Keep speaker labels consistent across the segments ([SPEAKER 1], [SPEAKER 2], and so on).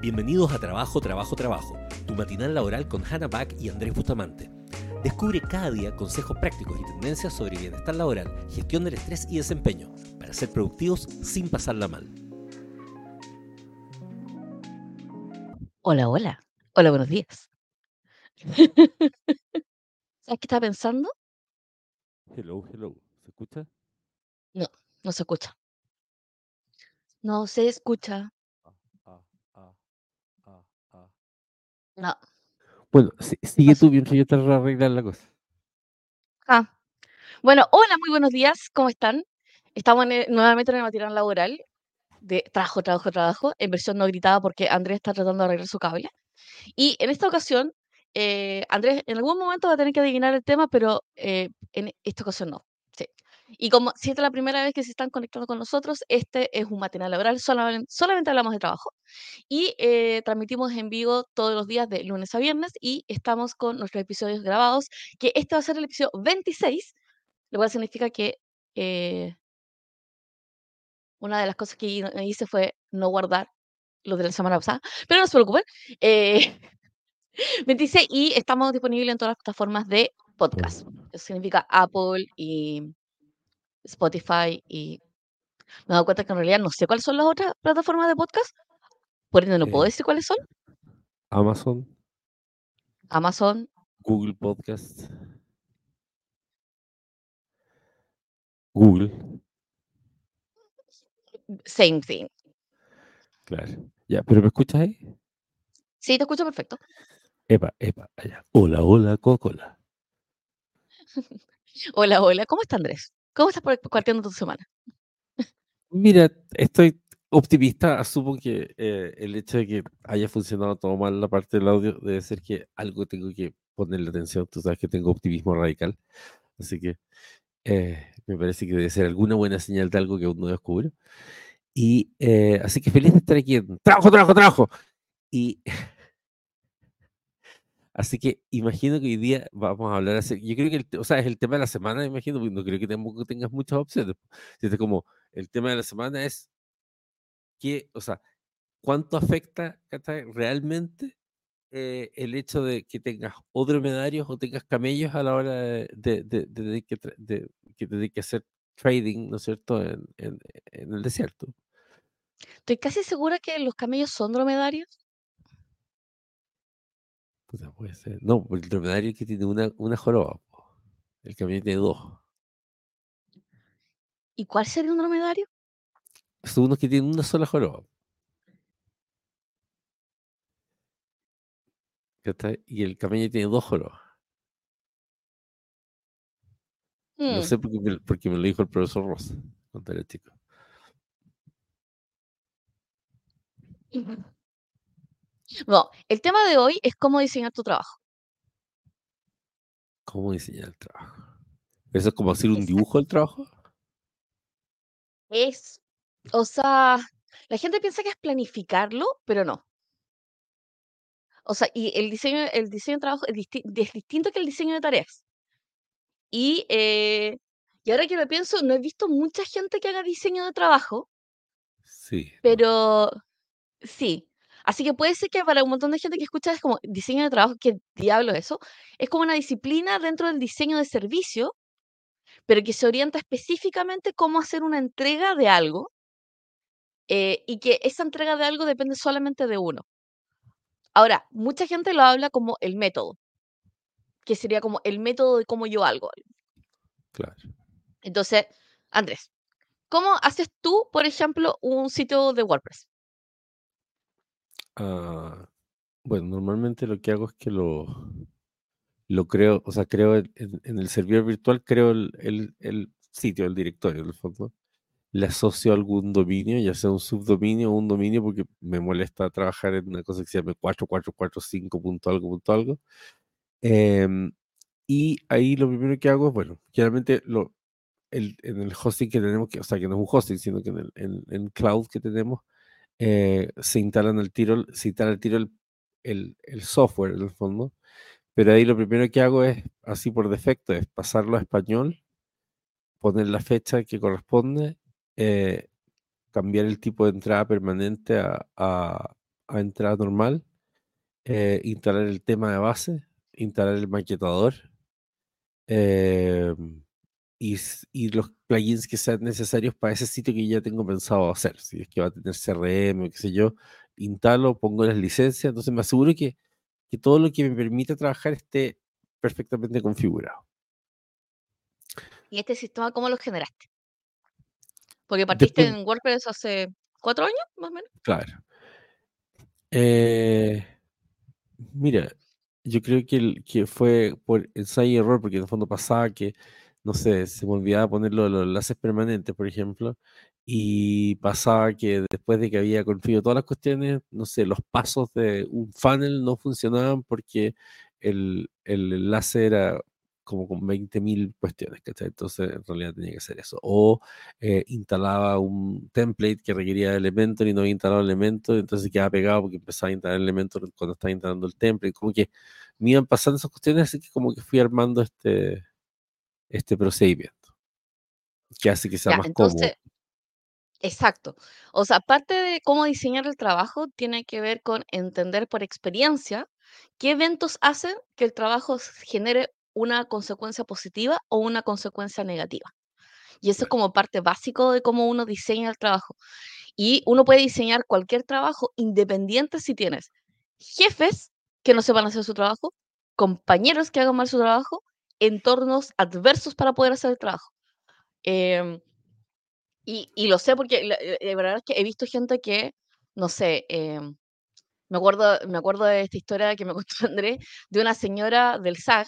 [SPEAKER 1] Bienvenidos a Trabajo, Trabajo, Trabajo, tu matinal laboral con Hannah Back y Andrés Bustamante. Descubre cada día consejos prácticos y tendencias sobre bienestar laboral, gestión del estrés y desempeño, para ser productivos sin pasarla mal.
[SPEAKER 2] Hola, hola. Hola, buenos días. ¿Sabes qué estaba pensando?
[SPEAKER 1] Hello, hello. ¿Se escucha?
[SPEAKER 2] No, no se escucha. No se escucha.
[SPEAKER 1] Ah, ah, ah, ah.
[SPEAKER 2] No.
[SPEAKER 1] Bueno, si- sigue
[SPEAKER 2] Pasó.
[SPEAKER 1] tú mientras yo te arreglar la cosa.
[SPEAKER 2] Ah. Bueno, hola, muy buenos días. ¿Cómo están? Estamos en nuevamente en el matinal laboral de trabajo, trabajo, trabajo, en versión no gritada porque Andrés está tratando de arreglar su cable. Y en esta ocasión, eh, Andrés en algún momento va a tener que adivinar el tema, pero eh, en esta ocasión no. Sí. Y como si esta es la primera vez que se están conectando con nosotros, este es un matinal laboral, solamente, solamente hablamos de trabajo. Y eh, transmitimos en vivo todos los días de lunes a viernes y estamos con nuestros episodios grabados, que este va a ser el episodio 26, lo cual significa que eh, una de las cosas que hi- hice fue no guardar los de la semana pasada, pero no se preocupen. eh, 26 y estamos disponibles en todas las plataformas de podcast. Eso significa Apple y Spotify y me he dado cuenta que en realidad no sé cuáles son las otras plataformas de podcast, por ende no puedo
[SPEAKER 1] Eh,
[SPEAKER 2] decir cuáles son.
[SPEAKER 1] Amazon,
[SPEAKER 2] Amazon,
[SPEAKER 1] Google Podcast, Google,
[SPEAKER 2] same thing.
[SPEAKER 1] claro. Ya, pero ¿me escuchas ahí?
[SPEAKER 2] Sí, te escucho perfecto.
[SPEAKER 1] Epa, epa, allá. Hola, hola, Coca-Cola.
[SPEAKER 2] Hola, hola, ¿cómo está Andrés? ¿Cómo estás por- partiendo tu semana?
[SPEAKER 1] Mira, estoy optimista. Asumo que eh, el hecho de que haya funcionado todo mal la parte del audio debe ser que algo tengo que ponerle atención. Tú sabes que tengo optimismo radical. Así que eh, me parece que debe ser alguna buena señal de algo que aún no descubro. Y eh, así que feliz de estar aquí Trabajo, Trabajo, Trabajo. Y así que imagino que hoy día vamos a hablar. Yo creo que el, o sea, es el tema de la semana, imagino, no creo que tengas muchas opciones. Siente como el tema de la semana es que, o sea, cuánto afecta realmente eh, el hecho de que tengas o dromedarios o tengas camellos a la hora de, de, de- que, hacer trading, ¿no es cierto?, en, en- en el desierto.
[SPEAKER 2] Estoy casi segura que los camellos son dromedarios.
[SPEAKER 1] Puta, puede ser. No, el dromedario es que tiene una, una joroba. El camello tiene dos.
[SPEAKER 2] ¿Y cuál sería un dromedario?
[SPEAKER 1] Son unos que tienen una sola joroba. Y el camello tiene dos jorobas. Lo
[SPEAKER 2] Hmm.
[SPEAKER 1] sé porque me, porque me lo dijo el profesor Rosa cuando era chico.
[SPEAKER 2] Bueno, el tema de hoy es cómo diseñar tu trabajo.
[SPEAKER 1] ¿Cómo diseñar el trabajo? ¿Eso es como hacer un
[SPEAKER 2] Exacto.
[SPEAKER 1] dibujo del trabajo?
[SPEAKER 2] Es, o sea, la gente piensa que es planificarlo, pero no. O sea, y el diseño, el diseño de trabajo es, disti- es distinto que el diseño de tareas. Y, eh, y ahora que lo pienso, no he visto mucha gente que haga diseño de trabajo,
[SPEAKER 1] Sí. no.
[SPEAKER 2] pero sí. Así que puede ser que para un montón de gente que escucha es como diseño de trabajo, ¿qué diablo es eso? Es como una disciplina dentro del diseño de servicio, pero que se orienta específicamente cómo hacer una entrega de algo eh, y que esa entrega de algo depende solamente de uno. Ahora, mucha gente lo habla como el método, que sería como el método de cómo yo hago.
[SPEAKER 1] Claro.
[SPEAKER 2] Entonces, Andrés, ¿cómo haces tú, por ejemplo, un sitio de WordPress?
[SPEAKER 1] Ah, bueno, normalmente lo que hago es que lo, lo creo, o sea, creo en, en- en el servidor virtual, creo el, el- el sitio, el directorio, en el fondo. Le asocio algún dominio, ya sea un subdominio o un dominio, porque me molesta trabajar en una cosa que se llame 4445 punto algo, punto algo. Em, y ahí lo primero que hago es, bueno, generalmente lo, el, en el hosting que tenemos, que, o sea, que no es un hosting, sino que en el en, en cloud que tenemos, eh, se instalan al tiro, se instala al tiro el, el, el software en el fondo. Pero ahí lo primero que hago es, así por defecto, es pasarlo a español, poner la fecha que corresponde, eh, cambiar el tipo de entrada permanente a, entrada normal, eh, instalar el tema de base, instalar el maquetador em, y, y, los plugins que sean necesarios para ese sitio que ya tengo pensado hacer. Si es que va a tener CRM o qué sé yo, instalo, pongo las licencias, entonces me aseguro que, que todo lo que me permita trabajar esté perfectamente configurado.
[SPEAKER 2] ¿Y este sistema cómo lo generaste? Porque partiste en WordPress hace cuatro años, más o menos.
[SPEAKER 1] Claro. Eh, mira, yo creo que, que fue por ensayo y error, porque en el fondo pasaba que, no sé, se me olvidaba poner los enlaces permanentes, por ejemplo, y pasaba que después de que había configurado todas las cuestiones, no sé, los pasos de un funnel no funcionaban porque el, el enlace era como con 20.000 cuestiones, ¿cachai? Entonces en realidad tenía que hacer eso. O eh, instalaba un template que requería Elementor y no había instalado Elementor, entonces quedaba pegado porque empezaba a instalar Elementor cuando estaba instalando el template. Como que me iban pasando esas cuestiones, así que como que fui armando este, este procedimiento. Que hace que sea más cómodo.
[SPEAKER 2] Exacto. O sea, aparte de cómo diseñar el trabajo, tiene que ver con entender por experiencia qué eventos hacen que el trabajo genere una consecuencia positiva o una consecuencia negativa. Y eso es como parte básico de cómo uno diseña el trabajo. Y uno puede diseñar cualquier trabajo independiente si tienes jefes que no sepan hacer su trabajo, compañeros que hagan mal su trabajo, entornos adversos para poder hacer el trabajo. Em, y, y, lo sé porque la, verdad es que he visto gente que, no sé, em, me, acuerdo, me acuerdo de esta historia que me contó André, de una señora del SAG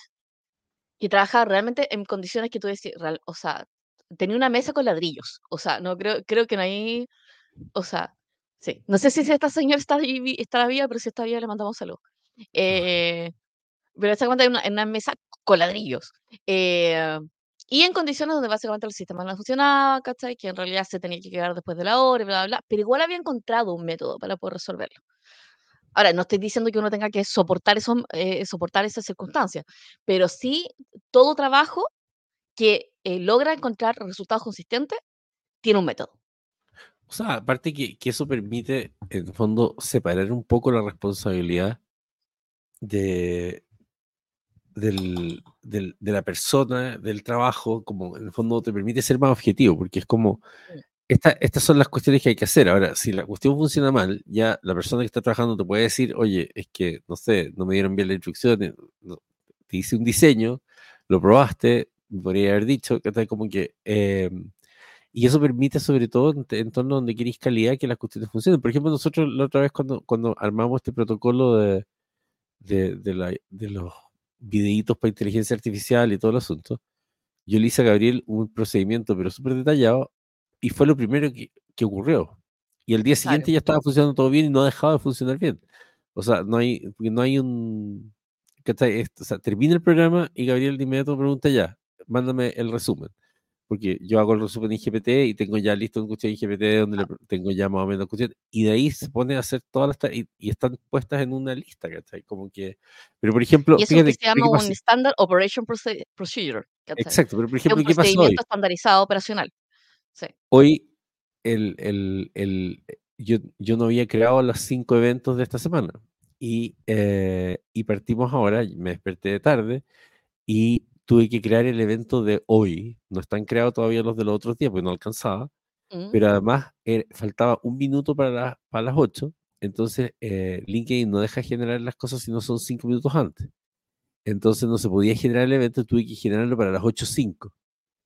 [SPEAKER 2] que trabaja realmente en condiciones que tú decís, o sea, tenía una mesa con ladrillos, o sea, no creo, creo que no hay, o sea, sí, no sé si esta señora está, está viva, pero si está viva le mandamos salud. Eh, pero está en una, en una mesa con ladrillos. Eh, y en condiciones donde básicamente el sistema no funcionaba, ¿cachai? Que en realidad se tenía que quedar después de la hora, bla, bla, bla, pero igual había encontrado un método para poder resolverlo. Ahora, no estoy diciendo que uno tenga que soportar, eso, eh, soportar esas circunstancias, pero sí todo trabajo que eh, logra encontrar resultados consistentes tiene un método.
[SPEAKER 1] O sea, aparte que, que, eso permite, en el fondo, separar un poco la responsabilidad de, del, del, de la persona, del trabajo, como en el fondo te permite ser más objetivo, porque es como, estas son las cuestiones que hay que hacer. Ahora, si la cuestión funciona mal, ya la persona que está trabajando te puede decir, oye, es que, no sé, no me dieron bien la instrucción, te hice un diseño, lo probaste, podría haber dicho, que como que... Em, y eso permite, sobre todo, en, en torno donde queréis calidad, que las cuestiones funcionen. Por ejemplo, nosotros la otra vez cuando, cuando armamos este protocolo de, de, de, la, de los videitos para inteligencia artificial y todo el asunto, yo le hice a Gabriel un procedimiento, pero súper detallado, y fue lo primero que, que ocurrió. Y el día siguiente ya estaba funcionando todo bien y no ha dejado de funcionar bien. O sea, no hay, no hay un... O sea, termina el programa y Gabriel de inmediato pregunta ya, mándame el resumen. Porque yo hago el resumen en GPT y tengo ya listo un cuestión en GPT donde le tengo ya más o menos cuestión. Y de ahí se pone a hacer todas las... Y, y están puestas en una lista, ¿cachai? Como que... Pero por ejemplo...
[SPEAKER 2] Y eso fíjate, que se llama un Standard Operation Procedure.
[SPEAKER 1] Exacto, pero por ejemplo,
[SPEAKER 2] ¿qué pasó hoy? estandarizado operacional.
[SPEAKER 1] Hoy el, el, el, yo, yo, no había creado los cinco eventos de esta semana y, eh, y partimos ahora, me desperté de tarde y tuve que crear el evento de hoy. No están creados todavía los de los otros días porque no alcanzaba, mm. pero además eh, faltaba un minuto para, para las 8. Entonces, eh, LinkedIn no deja generar las cosas si no son cinco minutos antes. Entonces no se podía generar el evento, tuve que generarlo para las 8.05.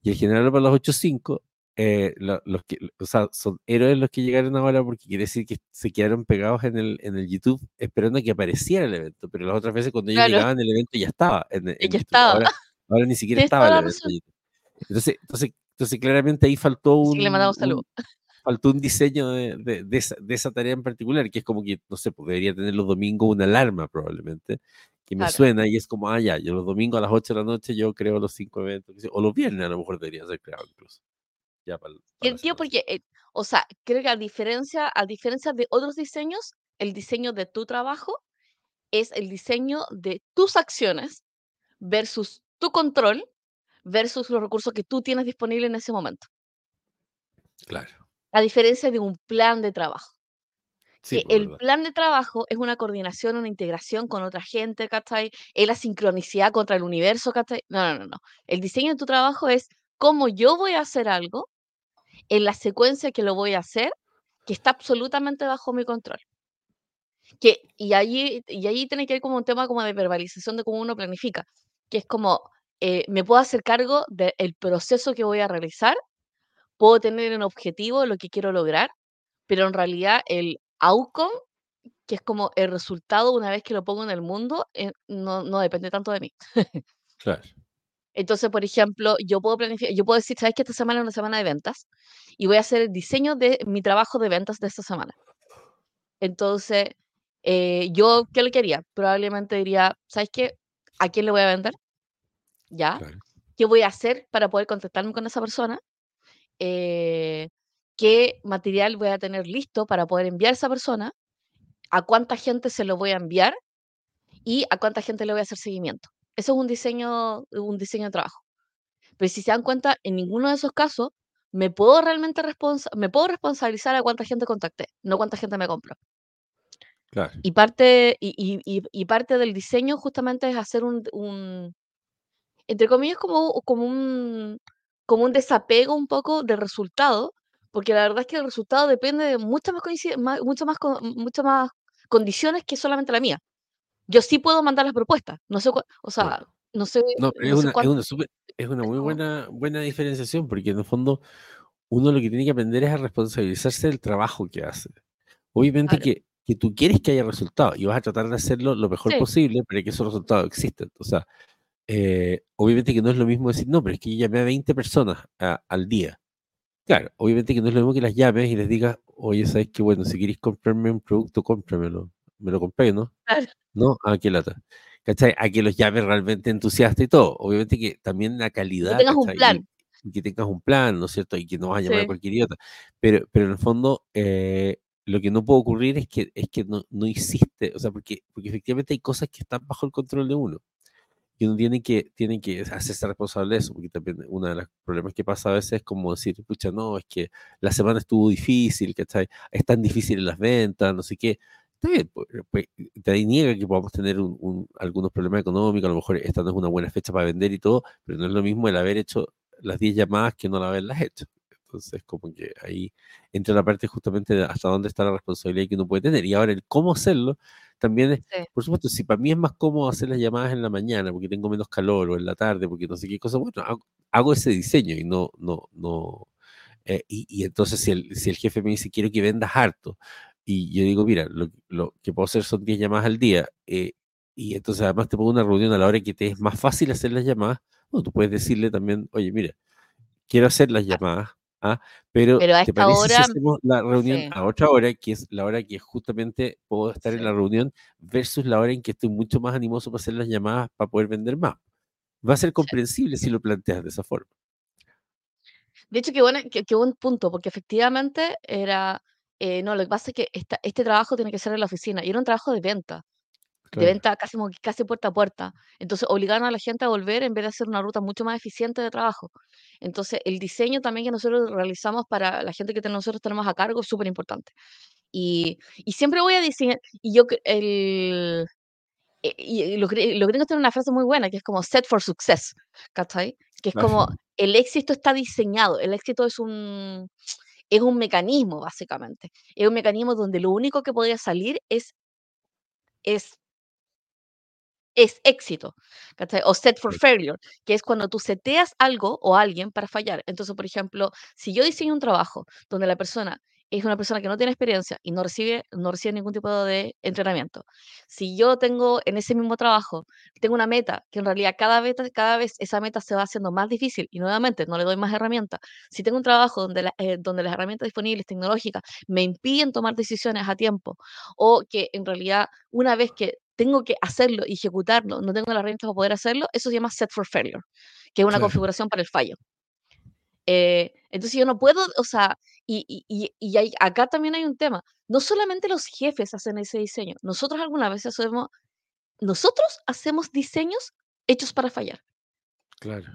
[SPEAKER 1] Y al generarlo para las 8.05, eh, los que, o sea, son héroes los que llegaron ahora porque quiere decir que se quedaron pegados en el, en el YouTube esperando a que apareciera el evento, pero las otras veces cuando ellos llegaban el evento ya estaba. En,
[SPEAKER 2] ya estaba.
[SPEAKER 1] Ahora, ni siquiera estaba el evento. Entonces, entonces, entonces claramente ahí faltó un,
[SPEAKER 2] le mandamos un,
[SPEAKER 1] faltó un diseño de, de, de, esa, de, esa, tarea en particular, que es como que, no sé, pues debería tener los domingos una alarma probablemente, que me suena y es como, ah, ya, yo los domingos a las 8 de la noche yo creo los cinco eventos, o los viernes a lo mejor deberían ser creados incluso. Ya para,
[SPEAKER 2] para tío, porque, eh, o sea, creo que a diferencia, a diferencia de otros diseños, el diseño de tu trabajo es el diseño de tus acciones versus tu control versus los recursos que tú tienes disponibles en ese momento.
[SPEAKER 1] Claro.
[SPEAKER 2] A diferencia de un plan de trabajo.
[SPEAKER 1] Sí,
[SPEAKER 2] que el
[SPEAKER 1] verdad.
[SPEAKER 2] plan de trabajo es una coordinación, una integración con otra gente, ¿cachai? Es la sincronicidad contra el universo, ¿cachai? No, no, no, no. El diseño de tu trabajo es cómo yo voy a hacer algo, en la secuencia que lo voy a hacer, que está absolutamente bajo mi control. Que, y allí, y allí tiene que ver como un tema como de verbalización de cómo uno planifica, que es como, eh, me puedo hacer cargo del proceso que voy a realizar, puedo tener en objetivo lo que quiero lograr, pero en realidad el outcome, que es como el resultado una vez que lo pongo en el mundo, eh, no, no depende tanto de mí.
[SPEAKER 1] Claro,
[SPEAKER 2] Entonces, por ejemplo, yo puedo planificar, yo puedo decir, sabes que esta semana es una semana de ventas y voy a hacer el diseño de mi trabajo de ventas de esta semana. Entonces, eh, yo, ¿qué le quería? Probablemente diría, ¿sabes qué? ¿A quién le voy a vender? ¿Ya?
[SPEAKER 1] claro,
[SPEAKER 2] ¿Qué voy a hacer para poder contactarme con esa persona? Eh, ¿Qué material voy a tener listo para poder enviar a esa persona? ¿A cuánta gente se lo voy a enviar? ¿Y a cuánta gente le voy a hacer seguimiento? Eso es un diseño, un diseño de trabajo. Pero si se dan cuenta, en ninguno de esos casos me puedo realmente responsa me puedo responsabilizar a cuánta gente contacté, no cuánta gente me compró.
[SPEAKER 1] claro,
[SPEAKER 2] Y parte, y, y- y- parte del diseño justamente es hacer un, un- entre comillas, como, como un, como un desapego un poco del resultado, porque la verdad es que el resultado depende de muchas más, mucho más, muchas más condiciones que solamente la mía. Yo sí puedo mandar las propuestas, no sé, o sea, no sé,
[SPEAKER 1] No, pero
[SPEAKER 2] no
[SPEAKER 1] es
[SPEAKER 2] sé
[SPEAKER 1] una, es
[SPEAKER 2] cuánto,
[SPEAKER 1] una súper- es una
[SPEAKER 2] es
[SPEAKER 1] muy buena, buena diferenciación, porque en el fondo uno lo que tiene que aprender es a responsabilizarse del trabajo que hace. Obviamente
[SPEAKER 2] claro,
[SPEAKER 1] que, que tú quieres que haya resultados y vas a tratar de hacerlo lo mejor
[SPEAKER 2] sí,
[SPEAKER 1] posible para que esos resultados existan. O sea, eh, obviamente que no es lo mismo decir, no, pero es que yo llamé a 20 personas a- al día. Claro, obviamente que no es lo mismo que las llames y les digas, oye, ¿sabes qué? Bueno, si queréis comprarme un producto, cómpramelo. Me lo compré, ¿no?
[SPEAKER 2] claro,
[SPEAKER 1] ¿no? Ah, qué lata. ¿Cachai? A que los llames realmente entusiasta y todo. Obviamente que también la
[SPEAKER 2] y que
[SPEAKER 1] calidad,
[SPEAKER 2] tengas un
[SPEAKER 1] ¿cachai? Y,
[SPEAKER 2] plan,
[SPEAKER 1] y que tengas un plan, ¿no es cierto? Y que no vas a llamar a
[SPEAKER 2] sí,
[SPEAKER 1] cualquier idiota. Pero, pero en el fondo, eh, lo que no puede ocurrir es que, es que no, no hiciste, o sea, porque, porque efectivamente hay cosas que están bajo el control de uno. Y uno tiene que, tiene que hacerse responsable de eso, porque también uno de los problemas que pasa a veces es como decir, pucha, no, es que la semana estuvo difícil, ¿cachai? Es tan difícil las ventas, no sé qué. Está bien, pues, pues, te niega que podamos tener un- un- algunos problemas económicos, a lo mejor esta no es una buena fecha para vender y todo, pero no es lo mismo el haber hecho las 10 llamadas que no el haberlas hecho. Entonces, como que ahí entra la parte justamente de hasta dónde está la responsabilidad que uno puede tener. Y ahora el cómo hacerlo también es,
[SPEAKER 2] sí,
[SPEAKER 1] por supuesto, si para mí es más cómodo hacer las llamadas en la mañana porque tengo menos calor o en la tarde porque no sé qué cosa, bueno, hago, hago ese diseño y no, no, no. eh, y, y entonces si el, si el jefe me dice quiero que vendas harto y yo digo, mira, lo, lo que puedo hacer son 10 llamadas al día eh, y entonces además te pongo una reunión a la hora que te es más fácil hacer las llamadas, bueno, tú puedes decirle también, oye, mira, quiero hacer las
[SPEAKER 2] claro.
[SPEAKER 1] llamadas, ¿ah? pero
[SPEAKER 2] Pero a
[SPEAKER 1] ¿te
[SPEAKER 2] esta
[SPEAKER 1] parece si
[SPEAKER 2] hora,
[SPEAKER 1] hacemos la reunión
[SPEAKER 2] sí,
[SPEAKER 1] a otra hora, que es la hora que justamente puedo estar en la reunión, versus la hora en que estoy mucho más animoso para hacer las llamadas para poder vender más? Va a ser
[SPEAKER 2] sí.
[SPEAKER 1] comprensible si lo planteas de esa forma.
[SPEAKER 2] De hecho, qué, buena, qué, qué buen punto, porque efectivamente era, eh, no, lo que pasa es que esta- este trabajo tiene que ser en la oficina y era un trabajo de venta, de
[SPEAKER 1] Claro,
[SPEAKER 2] venta casi, casi puerta a puerta. Entonces, obligaron a la gente a volver en vez de hacer una ruta mucho más eficiente de trabajo. Entonces, el diseño también que nosotros realizamos para la gente que nosotros tenemos a cargo es súper importante. Y, y siempre voy a diseñar, y yo, el, eh, y los, los gringos tienen una frase muy buena que es como set for success, ¿cachai? Que es como el éxito está diseñado, el éxito es un, es un mecanismo, básicamente. Es un mecanismo donde lo único que podría salir es, es es éxito, ¿cachai? O set for failure, que es cuando tú seteas algo o alguien para fallar. Entonces, por ejemplo, si yo diseño un trabajo donde la persona es una persona que no tiene experiencia y no recibe, no recibe ningún tipo de entrenamiento, si yo tengo en ese mismo trabajo, tengo una meta, que en realidad cada vez, cada vez esa meta se va haciendo más difícil y nuevamente no le doy más herramientas, si tengo un trabajo donde, la- eh, donde las herramientas disponibles tecnológicas me impiden tomar decisiones a tiempo o que en realidad una vez que tengo que hacerlo y ejecutarlo, no tengo las herramientas para poder hacerlo, eso se llama set for failure, que es una
[SPEAKER 1] claro,
[SPEAKER 2] configuración para el fallo. Eh, entonces yo no puedo, o sea, y, y, y, hay- acá también hay un tema, no solamente los jefes hacen ese diseño, nosotros algunas veces hacemos, nosotros hacemos diseños hechos para fallar,
[SPEAKER 1] claro.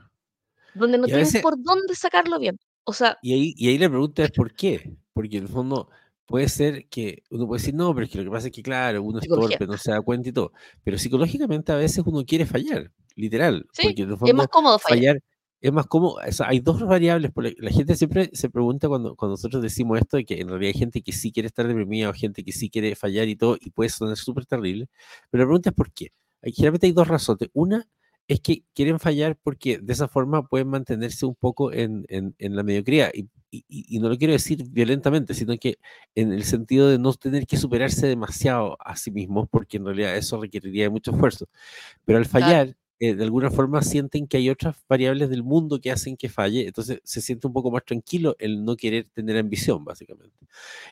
[SPEAKER 2] donde no tienen
[SPEAKER 1] veces,
[SPEAKER 2] por dónde sacarlo bien. O sea,
[SPEAKER 1] y ahí, y ahí la pregunta es ¿por qué? Porque en el fondo puede ser que uno puede decir, no, pero es que lo que pasa es que, claro, uno es torpe, no se da cuenta y todo. Pero psicológicamente a veces uno quiere fallar, literal.
[SPEAKER 2] Sí,
[SPEAKER 1] Porque en el
[SPEAKER 2] es más
[SPEAKER 1] fondo
[SPEAKER 2] cómodo fallar.
[SPEAKER 1] fallar es más cómodo. o sea, hay dos variables. La gente siempre se pregunta cuando, cuando nosotros decimos esto, de que en realidad hay gente que sí quiere estar deprimida o gente que sí quiere fallar y todo, y puede sonar súper terrible. Pero la pregunta es por qué. Hay, generalmente hay dos razones. Una es que quieren fallar porque de esa forma pueden mantenerse un poco en, en- en la mediocridad. Y, y- y no lo quiero decir violentamente, sino que en el sentido de no tener que superarse demasiado a sí mismos, porque en realidad eso requeriría de mucho esfuerzo. Pero al fallar, eh, de alguna forma sienten que hay otras variables del mundo que hacen que falle, entonces se siente un poco más tranquilo el no querer tener ambición, básicamente.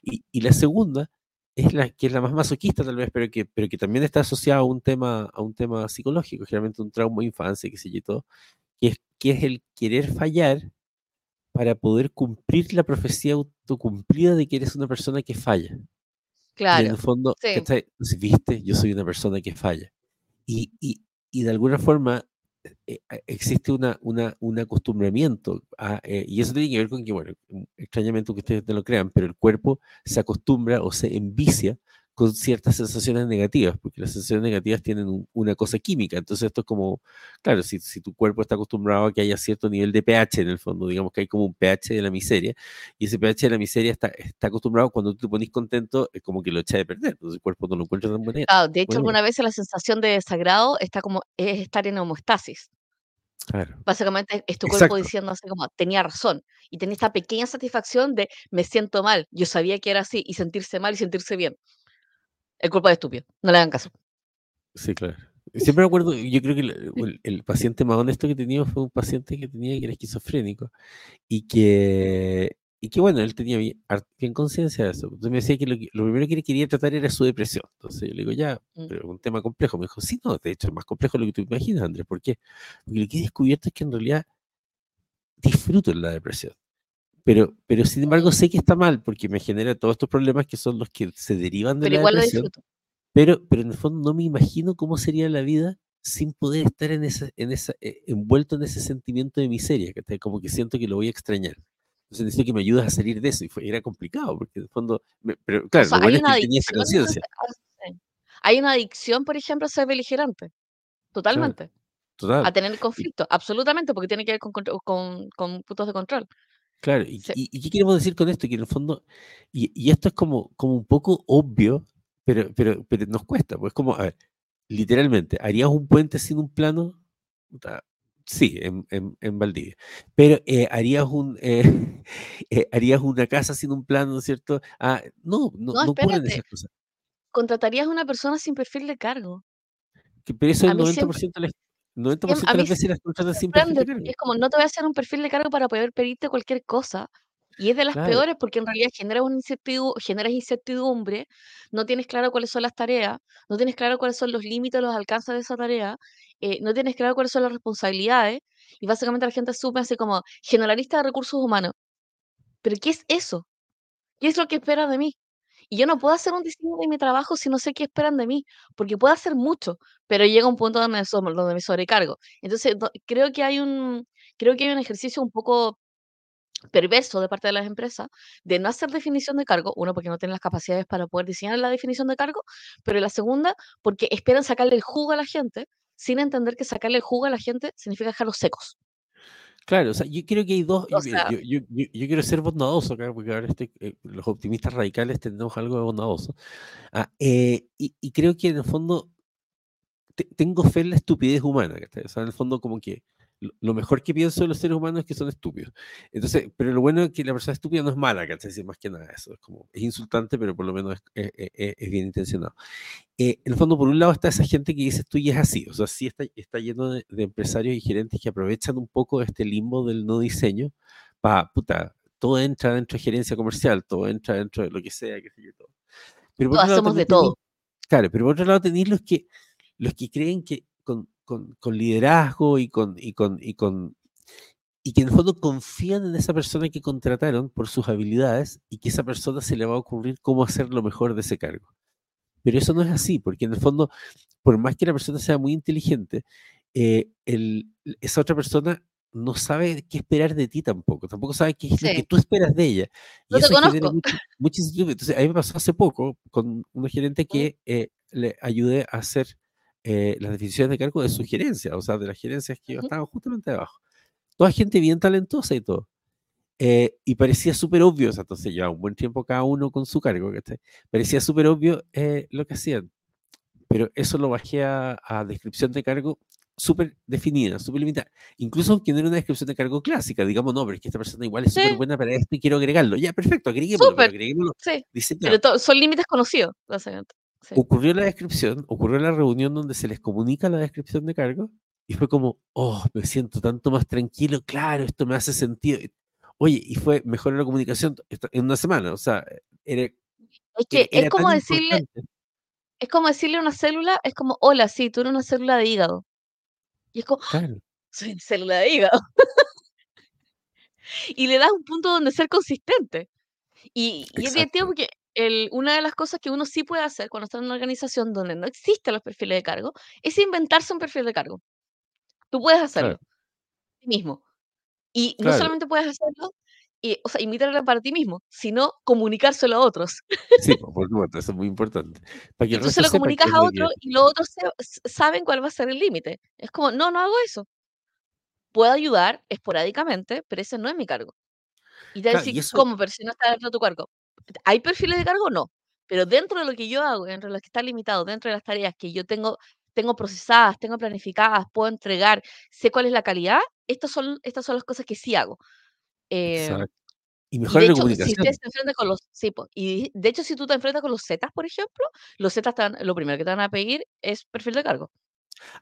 [SPEAKER 1] Y, y la segunda es la que es la más masoquista tal vez, pero que, pero que también está asociada a un tema, a un tema psicológico, generalmente un trauma de infancia, que sé yo y todo, que es, que es el querer fallar para poder cumplir la profecía autocumplida de que eres una persona que falla. Y en
[SPEAKER 2] Claro,
[SPEAKER 1] el fondo,
[SPEAKER 2] sí.
[SPEAKER 1] viste, yo soy una persona que falla. Y, y, y de alguna forma eh, eh, existe una, una, un acostumbramiento, eh, y eso tiene que ver con que, bueno, extrañamente que ustedes no lo crean, pero el cuerpo se acostumbra o se envicia con ciertas sensaciones negativas, porque las sensaciones negativas tienen un- una cosa química. Entonces esto es como, claro, si, si tu cuerpo está acostumbrado a que haya cierto nivel de pH en el fondo, digamos que hay como un pH de la miseria, y ese pH de la miseria está, está acostumbrado cuando tú te pones contento, es como que lo echa de perder, entonces el cuerpo no lo encuentra tan buena.
[SPEAKER 2] Claro, de hecho, alguna vez la sensación de desagrado está como es estar en homeostasis.
[SPEAKER 1] Claro,
[SPEAKER 2] Básicamente es tu cuerpo
[SPEAKER 1] exacto.
[SPEAKER 2] diciendo así como, tenía razón. Y tenía esta pequeña satisfacción de me siento mal. Yo sabía que era así. Y sentirse mal y sentirse bien. El cuerpo es estúpido. No le hagan caso.
[SPEAKER 1] Sí, claro. Siempre me acuerdo, yo creo que el, el- el paciente más honesto que tenido fue un paciente que tenía que era esquizofrénico y que, y que bueno, él tenía bien, bien conciencia de eso. Entonces me decía que lo, lo primero que quería tratar era su depresión. Entonces yo le digo, ya,
[SPEAKER 2] Mm.
[SPEAKER 1] pero es un tema complejo. Me dijo, sí, no, de hecho es más complejo de lo que tú imaginas, Andrés. ¿Por qué? Porque lo que he descubierto es que en realidad disfruto la depresión. Pero, pero sin embargo sé que está mal porque me genera todos estos problemas que son los que se derivan de
[SPEAKER 2] Pero
[SPEAKER 1] la
[SPEAKER 2] igual lo
[SPEAKER 1] depresión.
[SPEAKER 2] disfruto.
[SPEAKER 1] Pero, pero en el fondo no me imagino cómo sería la vida sin poder estar en esa, en esa, eh, envuelto en ese sentimiento de miseria, que como que siento que lo voy a extrañar. Entonces necesito que me ayudes a salir de eso. Y fue, era complicado, porque en el fondo, me- pero
[SPEAKER 2] O
[SPEAKER 1] claro,
[SPEAKER 2] sea,
[SPEAKER 1] lo bueno es que él tenía esa
[SPEAKER 2] adicción. a-
[SPEAKER 1] conciencia.
[SPEAKER 2] a- sí. Hay una adicción, por ejemplo, a ser beligerante.
[SPEAKER 1] Claro,
[SPEAKER 2] Totalmente. A
[SPEAKER 1] total.
[SPEAKER 2] tener
[SPEAKER 1] Y,
[SPEAKER 2] conflicto. Absolutamente. Porque tiene que ver con, con, con puntos de control.
[SPEAKER 1] Claro, y,
[SPEAKER 2] Sí.
[SPEAKER 1] y- y qué queremos decir con esto? Que en el fondo, y, y esto es como, como un poco obvio, pero, pero, pero nos cuesta, pues como, a ver, literalmente, ¿harías un puente sin un plano? Sí, en, en, en Valdivia. Pero eh, harías un eh, eh, harías una casa sin un plano, ¿cierto? Ah, no, no,
[SPEAKER 2] No,
[SPEAKER 1] no ocurren esas cosas.
[SPEAKER 2] Contratarías a una persona sin perfil de cargo.
[SPEAKER 1] Que- pero eso
[SPEAKER 2] A
[SPEAKER 1] el
[SPEAKER 2] mí
[SPEAKER 1] 90%
[SPEAKER 2] siempre,
[SPEAKER 1] de
[SPEAKER 2] siem-
[SPEAKER 1] 90%
[SPEAKER 2] a
[SPEAKER 1] de
[SPEAKER 2] mí
[SPEAKER 1] las veces las contratan
[SPEAKER 2] me
[SPEAKER 1] sin perfil de
[SPEAKER 2] sorprende.
[SPEAKER 1] cargo.
[SPEAKER 2] Es como, no te voy a hacer un perfil de cargo para poder pedirte cualquier cosa. Y es de las
[SPEAKER 1] Claro,
[SPEAKER 2] peores porque en realidad generas, una incertidu- generas incertidumbre, no tienes claro cuáles son las tareas, no tienes claro cuáles son los límites, los alcances de esa tarea, eh, no tienes claro cuáles son las responsabilidades, y básicamente la gente asume así como generalista de recursos humanos. ¿Pero qué es eso? ¿Qué es lo que esperan de mí? Y yo no puedo hacer un diseño de mi trabajo si no sé qué esperan de mí, porque puedo hacer mucho, pero llega un punto donde me, sobrecargo. Entonces, creo que hay un, creo que hay un ejercicio un poco perverso de parte de las empresas de no hacer definición de cargo, uno porque no tienen las capacidades para poder diseñar la definición de cargo, pero la segunda porque esperan sacarle el jugo a la gente sin entender que sacarle el jugo a la gente significa dejarlos secos.
[SPEAKER 1] Claro, o sea, yo creo que hay dos, y
[SPEAKER 2] O
[SPEAKER 1] mira,
[SPEAKER 2] sea,
[SPEAKER 1] yo, yo, yo, yo quiero ser bondadoso acá, porque ahora eh, los optimistas radicales tenemos algo de bondadoso. Ah, eh, y, y creo que en el fondo te- tengo fe en la estupidez humana, ¿cachai? O sea, en el fondo como que lo, mejor que pienso de los seres humanos es que son estúpidos. Entonces, pero lo bueno es que la persona estúpida no es mala, ¿cachai? Sí, más que nada eso, es como, es insultante, pero por lo menos es, es- es- es- es bien intencionado. Eh, en el fondo, por un lado está esa gente que dice tú y es así, o sea, sí está, está lleno de, de empresarios y gerentes que aprovechan un poco este limbo del no diseño para, puta, todo entra dentro de gerencia comercial, todo entra dentro de lo que sea, qué sé yo, todo. Pero por
[SPEAKER 2] todos
[SPEAKER 1] otro lado
[SPEAKER 2] hacemos de todo.
[SPEAKER 1] Claro, pero por otro lado tenéis los que, los que creen que con, con- con liderazgo y con, y con, y con y que en el fondo confían en esa persona que contrataron por sus habilidades y que esa persona se le va a ocurrir cómo hacer lo mejor de ese cargo. Pero eso no es así, porque en el fondo, por más que la persona sea muy inteligente, eh, el- esa otra persona no sabe qué esperar de ti tampoco, tampoco sabe qué es lo que
[SPEAKER 2] Sí.
[SPEAKER 1] tú esperas de ella. Y
[SPEAKER 2] No te
[SPEAKER 1] eso
[SPEAKER 2] conozco.
[SPEAKER 1] mucho incertidumbre. Entonces, a mí me pasó hace poco con una gerente que, eh, le ayudé a hacer, eh, las definiciones de cargo de su gerencia, o sea, de las gerencias que
[SPEAKER 2] Ujú.
[SPEAKER 1] estaban justamente abajo. Toda gente bien talentosa y todo. Eh, y parecía súper obvio, o sea, entonces llevaba un buen tiempo cada uno con su cargo, ¿cachai? Parecía súper obvio, eh, lo que hacían. Pero eso lo bajé a a descripción de cargo súper definida, súper limitada. Incluso aunque no era una descripción de cargo clásica, digamos, no, pero es que esta persona igual es súper
[SPEAKER 2] Sí.
[SPEAKER 1] buena para esto y quiero agregarlo. Ya, perfecto, agreguémoslo, pero
[SPEAKER 2] Súper.
[SPEAKER 1] agreguémoslo
[SPEAKER 2] Sí.
[SPEAKER 1] diseñado.
[SPEAKER 2] Pero son límites conocidos, básicamente. Sí.
[SPEAKER 1] Ocurrió la descripción, ocurrió la reunión donde se les comunica la descripción de cargo y fue como, oh, me siento tanto más tranquilo, claro, esto me hace sentido. Oye, y fue mejor la comunicación en una semana, o sea, era,
[SPEAKER 2] Es
[SPEAKER 1] era,
[SPEAKER 2] que es como decirle
[SPEAKER 1] importante.
[SPEAKER 2] es como decirle a una célula, es como: "Hola, sí, tú eres una célula de hígado". Y es como: "¡Ah!
[SPEAKER 1] Claro,
[SPEAKER 2] "Soy una célula de hígado". Y le das un punto donde ser consistente. Y y es divertido porque el una de las cosas que uno sí puede hacer cuando está en una organización donde no existen los perfiles de cargo, es inventarse un perfil de cargo. Tú puedes
[SPEAKER 1] claro,
[SPEAKER 2] hacerlo, tú mismo. Y no
[SPEAKER 1] claro.
[SPEAKER 2] solamente puedes hacerlo, y, o sea, invitarlo para ti mismo, sino comunicárselo a otros.
[SPEAKER 1] Sí, po, por supuesto, eso es muy importante. Para que
[SPEAKER 2] Y
[SPEAKER 1] el
[SPEAKER 2] tú se
[SPEAKER 1] resto
[SPEAKER 2] lo comunicas a otro
[SPEAKER 1] que
[SPEAKER 2] y los otros saben cuál va a ser el límite. Es como: "No, no hago eso. Puedo ayudar esporádicamente, pero ese no es mi cargo". Y te
[SPEAKER 1] claro,
[SPEAKER 2] decir:
[SPEAKER 1] eso
[SPEAKER 2] "¿Cómo? Pero si no está dentro de tu cargo". ¿Hay perfiles de cargo? No. Pero dentro de lo que yo hago, dentro de lo que está limitado, dentro de las tareas que yo tengo tengo procesadas, tengo planificadas, puedo entregar, sé cuál es la calidad, estas son estas son las cosas que sí hago.
[SPEAKER 1] Exacto. Y
[SPEAKER 2] y de
[SPEAKER 1] la
[SPEAKER 2] hecho, si
[SPEAKER 1] comunicación.
[SPEAKER 2] se enfrentan con los sí, po, y de hecho, si tú te enfrentas con los Zetas, por ejemplo, los Zetas te van lo primero que te van a pedir es perfil de cargo,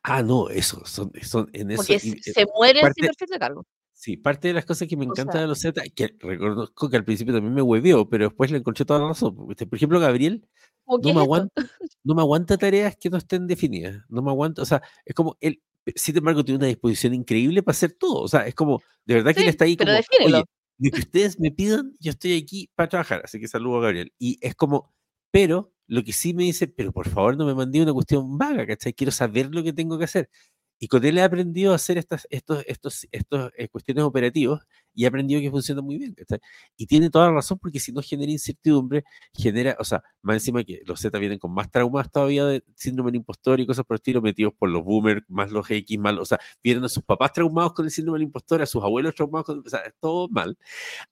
[SPEAKER 1] Ah, no, eso, son son en eso
[SPEAKER 2] porque
[SPEAKER 1] y, eh,
[SPEAKER 2] se mueren sin
[SPEAKER 1] parte
[SPEAKER 2] perfil de cargo.
[SPEAKER 1] Sí, parte de las cosas que me encanta de los Z, que reconozco que al principio también me huevió, pero después le encontré toda la razón. Por ejemplo, Gabriel
[SPEAKER 2] ¿cómo qué
[SPEAKER 1] no me aguanta no me aguanta tareas que no estén definidas, no me aguanta, o sea, es como él, sin embargo, tiene una disposición increíble para hacer todo, o sea, es como, de verdad que él
[SPEAKER 2] Sí,
[SPEAKER 1] está ahí
[SPEAKER 2] pero
[SPEAKER 1] como: "Oye, lo que ustedes me pidan, yo estoy aquí para trabajar", así que saludo a Gabriel. Y es como pero lo que sí me dice: "Pero por favor, no me mandé una cuestión vaga, ¿cachai? Quiero saber lo que tengo que hacer". Y con él he aprendido a hacer estas estos estos estos, eh, cuestiones operativos y he aprendido que funciona muy bien, ¿cachai? Y tiene toda la razón, porque si no genera incertidumbre, genera, o sea, más encima que los Z vienen con más traumas todavía de síndrome del impostor y cosas por el estilo, metidos por los boomers, más los X, más, o sea, vienen a sus papás traumados con el síndrome del impostor, a sus abuelos traumados con, o sea, todo mal.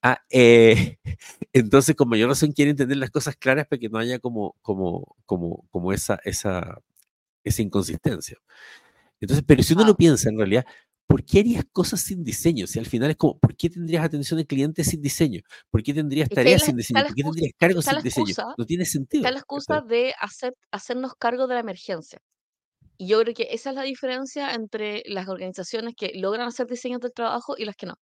[SPEAKER 1] Ah, eh, entonces, con mayor razón quieren tener las cosas claras para que no haya como, como, como, como esa, esa, esa inconsistencia. Entonces, pero si uno lo
[SPEAKER 2] Ah,
[SPEAKER 1] piensa en realidad, ¿por qué harías cosas sin diseño? Si al final es como, ¿por qué tendrías atención al cliente sin diseño? ¿Por qué tendrías tareas
[SPEAKER 2] la
[SPEAKER 1] sin diseño? ¿Por qué
[SPEAKER 2] excusa
[SPEAKER 1] tendrías cargos sin diseño?
[SPEAKER 2] excusa
[SPEAKER 1] No tiene
[SPEAKER 2] está la
[SPEAKER 1] sentido.
[SPEAKER 2] excusa de hacer hacernos cargo de la emergencia. Y yo creo que esa es la diferencia entre las organizaciones que logran hacer diseños del trabajo y las que no.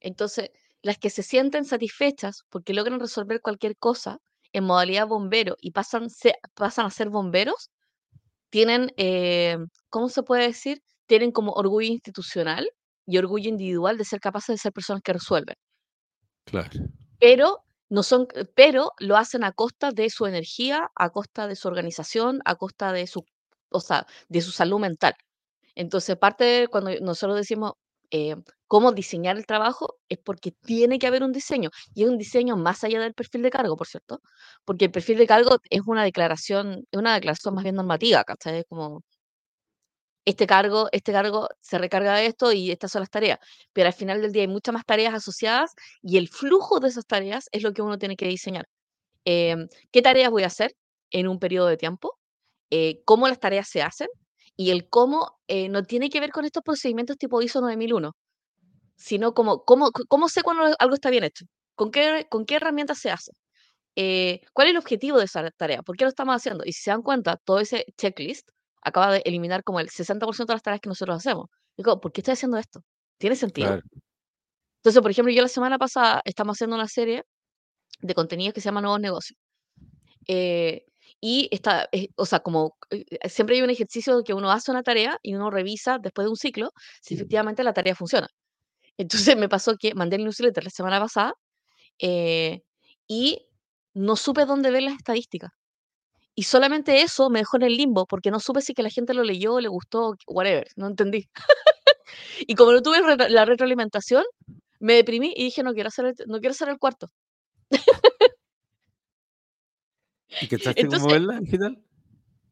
[SPEAKER 2] Entonces, las que se sienten satisfechas porque logran resolver cualquier cosa en modalidad bombero y pasan, se- pasan a ser bomberos, tienen, eh, ¿cómo se puede decir? Tienen como orgullo institucional y orgullo individual de ser capaces de ser personas que resuelven.
[SPEAKER 1] Claro,
[SPEAKER 2] Pero no son pero lo hacen a costa de su energía, a costa de su organización, a costa de su o sea, de su salud mental. Entonces, parte de cuando nosotros decimos, eh, cómo diseñar el trabajo, es porque tiene que haber un diseño, y es un diseño más allá del perfil de cargo, por cierto, porque el perfil de cargo es una declaración es una declaración más bien normativa, ¿cachai? Como este cargo, este cargo se recarga de esto y estas son las tareas. Pero al final del día hay muchas más tareas asociadas y el flujo de esas tareas es lo que uno tiene que diseñar. Em, ¿qué tareas voy a hacer en un periodo de tiempo? Eh, ¿cómo las tareas se hacen? Y el cómo eh, no tiene que ver con estos procedimientos tipo ISO 9001, sino como cómo, cómo sé cuando algo está bien hecho, con qué, con qué herramientas se hace. Eh, ¿cuál es el objetivo de esa tarea? ¿Por qué lo estamos haciendo? Y si se dan cuenta, todo ese checklist acaba de eliminar como el 60% de las tareas que nosotros hacemos. Digo, ¿por qué estoy haciendo esto? ¿Tiene sentido?
[SPEAKER 1] claro,
[SPEAKER 2] Entonces, por ejemplo, yo la semana pasada estamos haciendo una serie de contenidos que se llama Nuevos Negocios. eh, y está, eh, o sea, como eh, siempre hay un ejercicio que uno hace una tarea y uno revisa después de un ciclo si efectivamente la tarea funciona. Entonces me pasó que mandé el newsletter la semana pasada eh, y no supe dónde ver las estadísticas. Y solamente eso me dejó en el limbo, porque no supe si que la gente lo leyó, le gustó, whatever, no entendí. Y como no tuve la retroalimentación, me deprimí y dije, no quiero hacer el, no quiero hacer el cuarto.
[SPEAKER 1] ¿Y estás al final?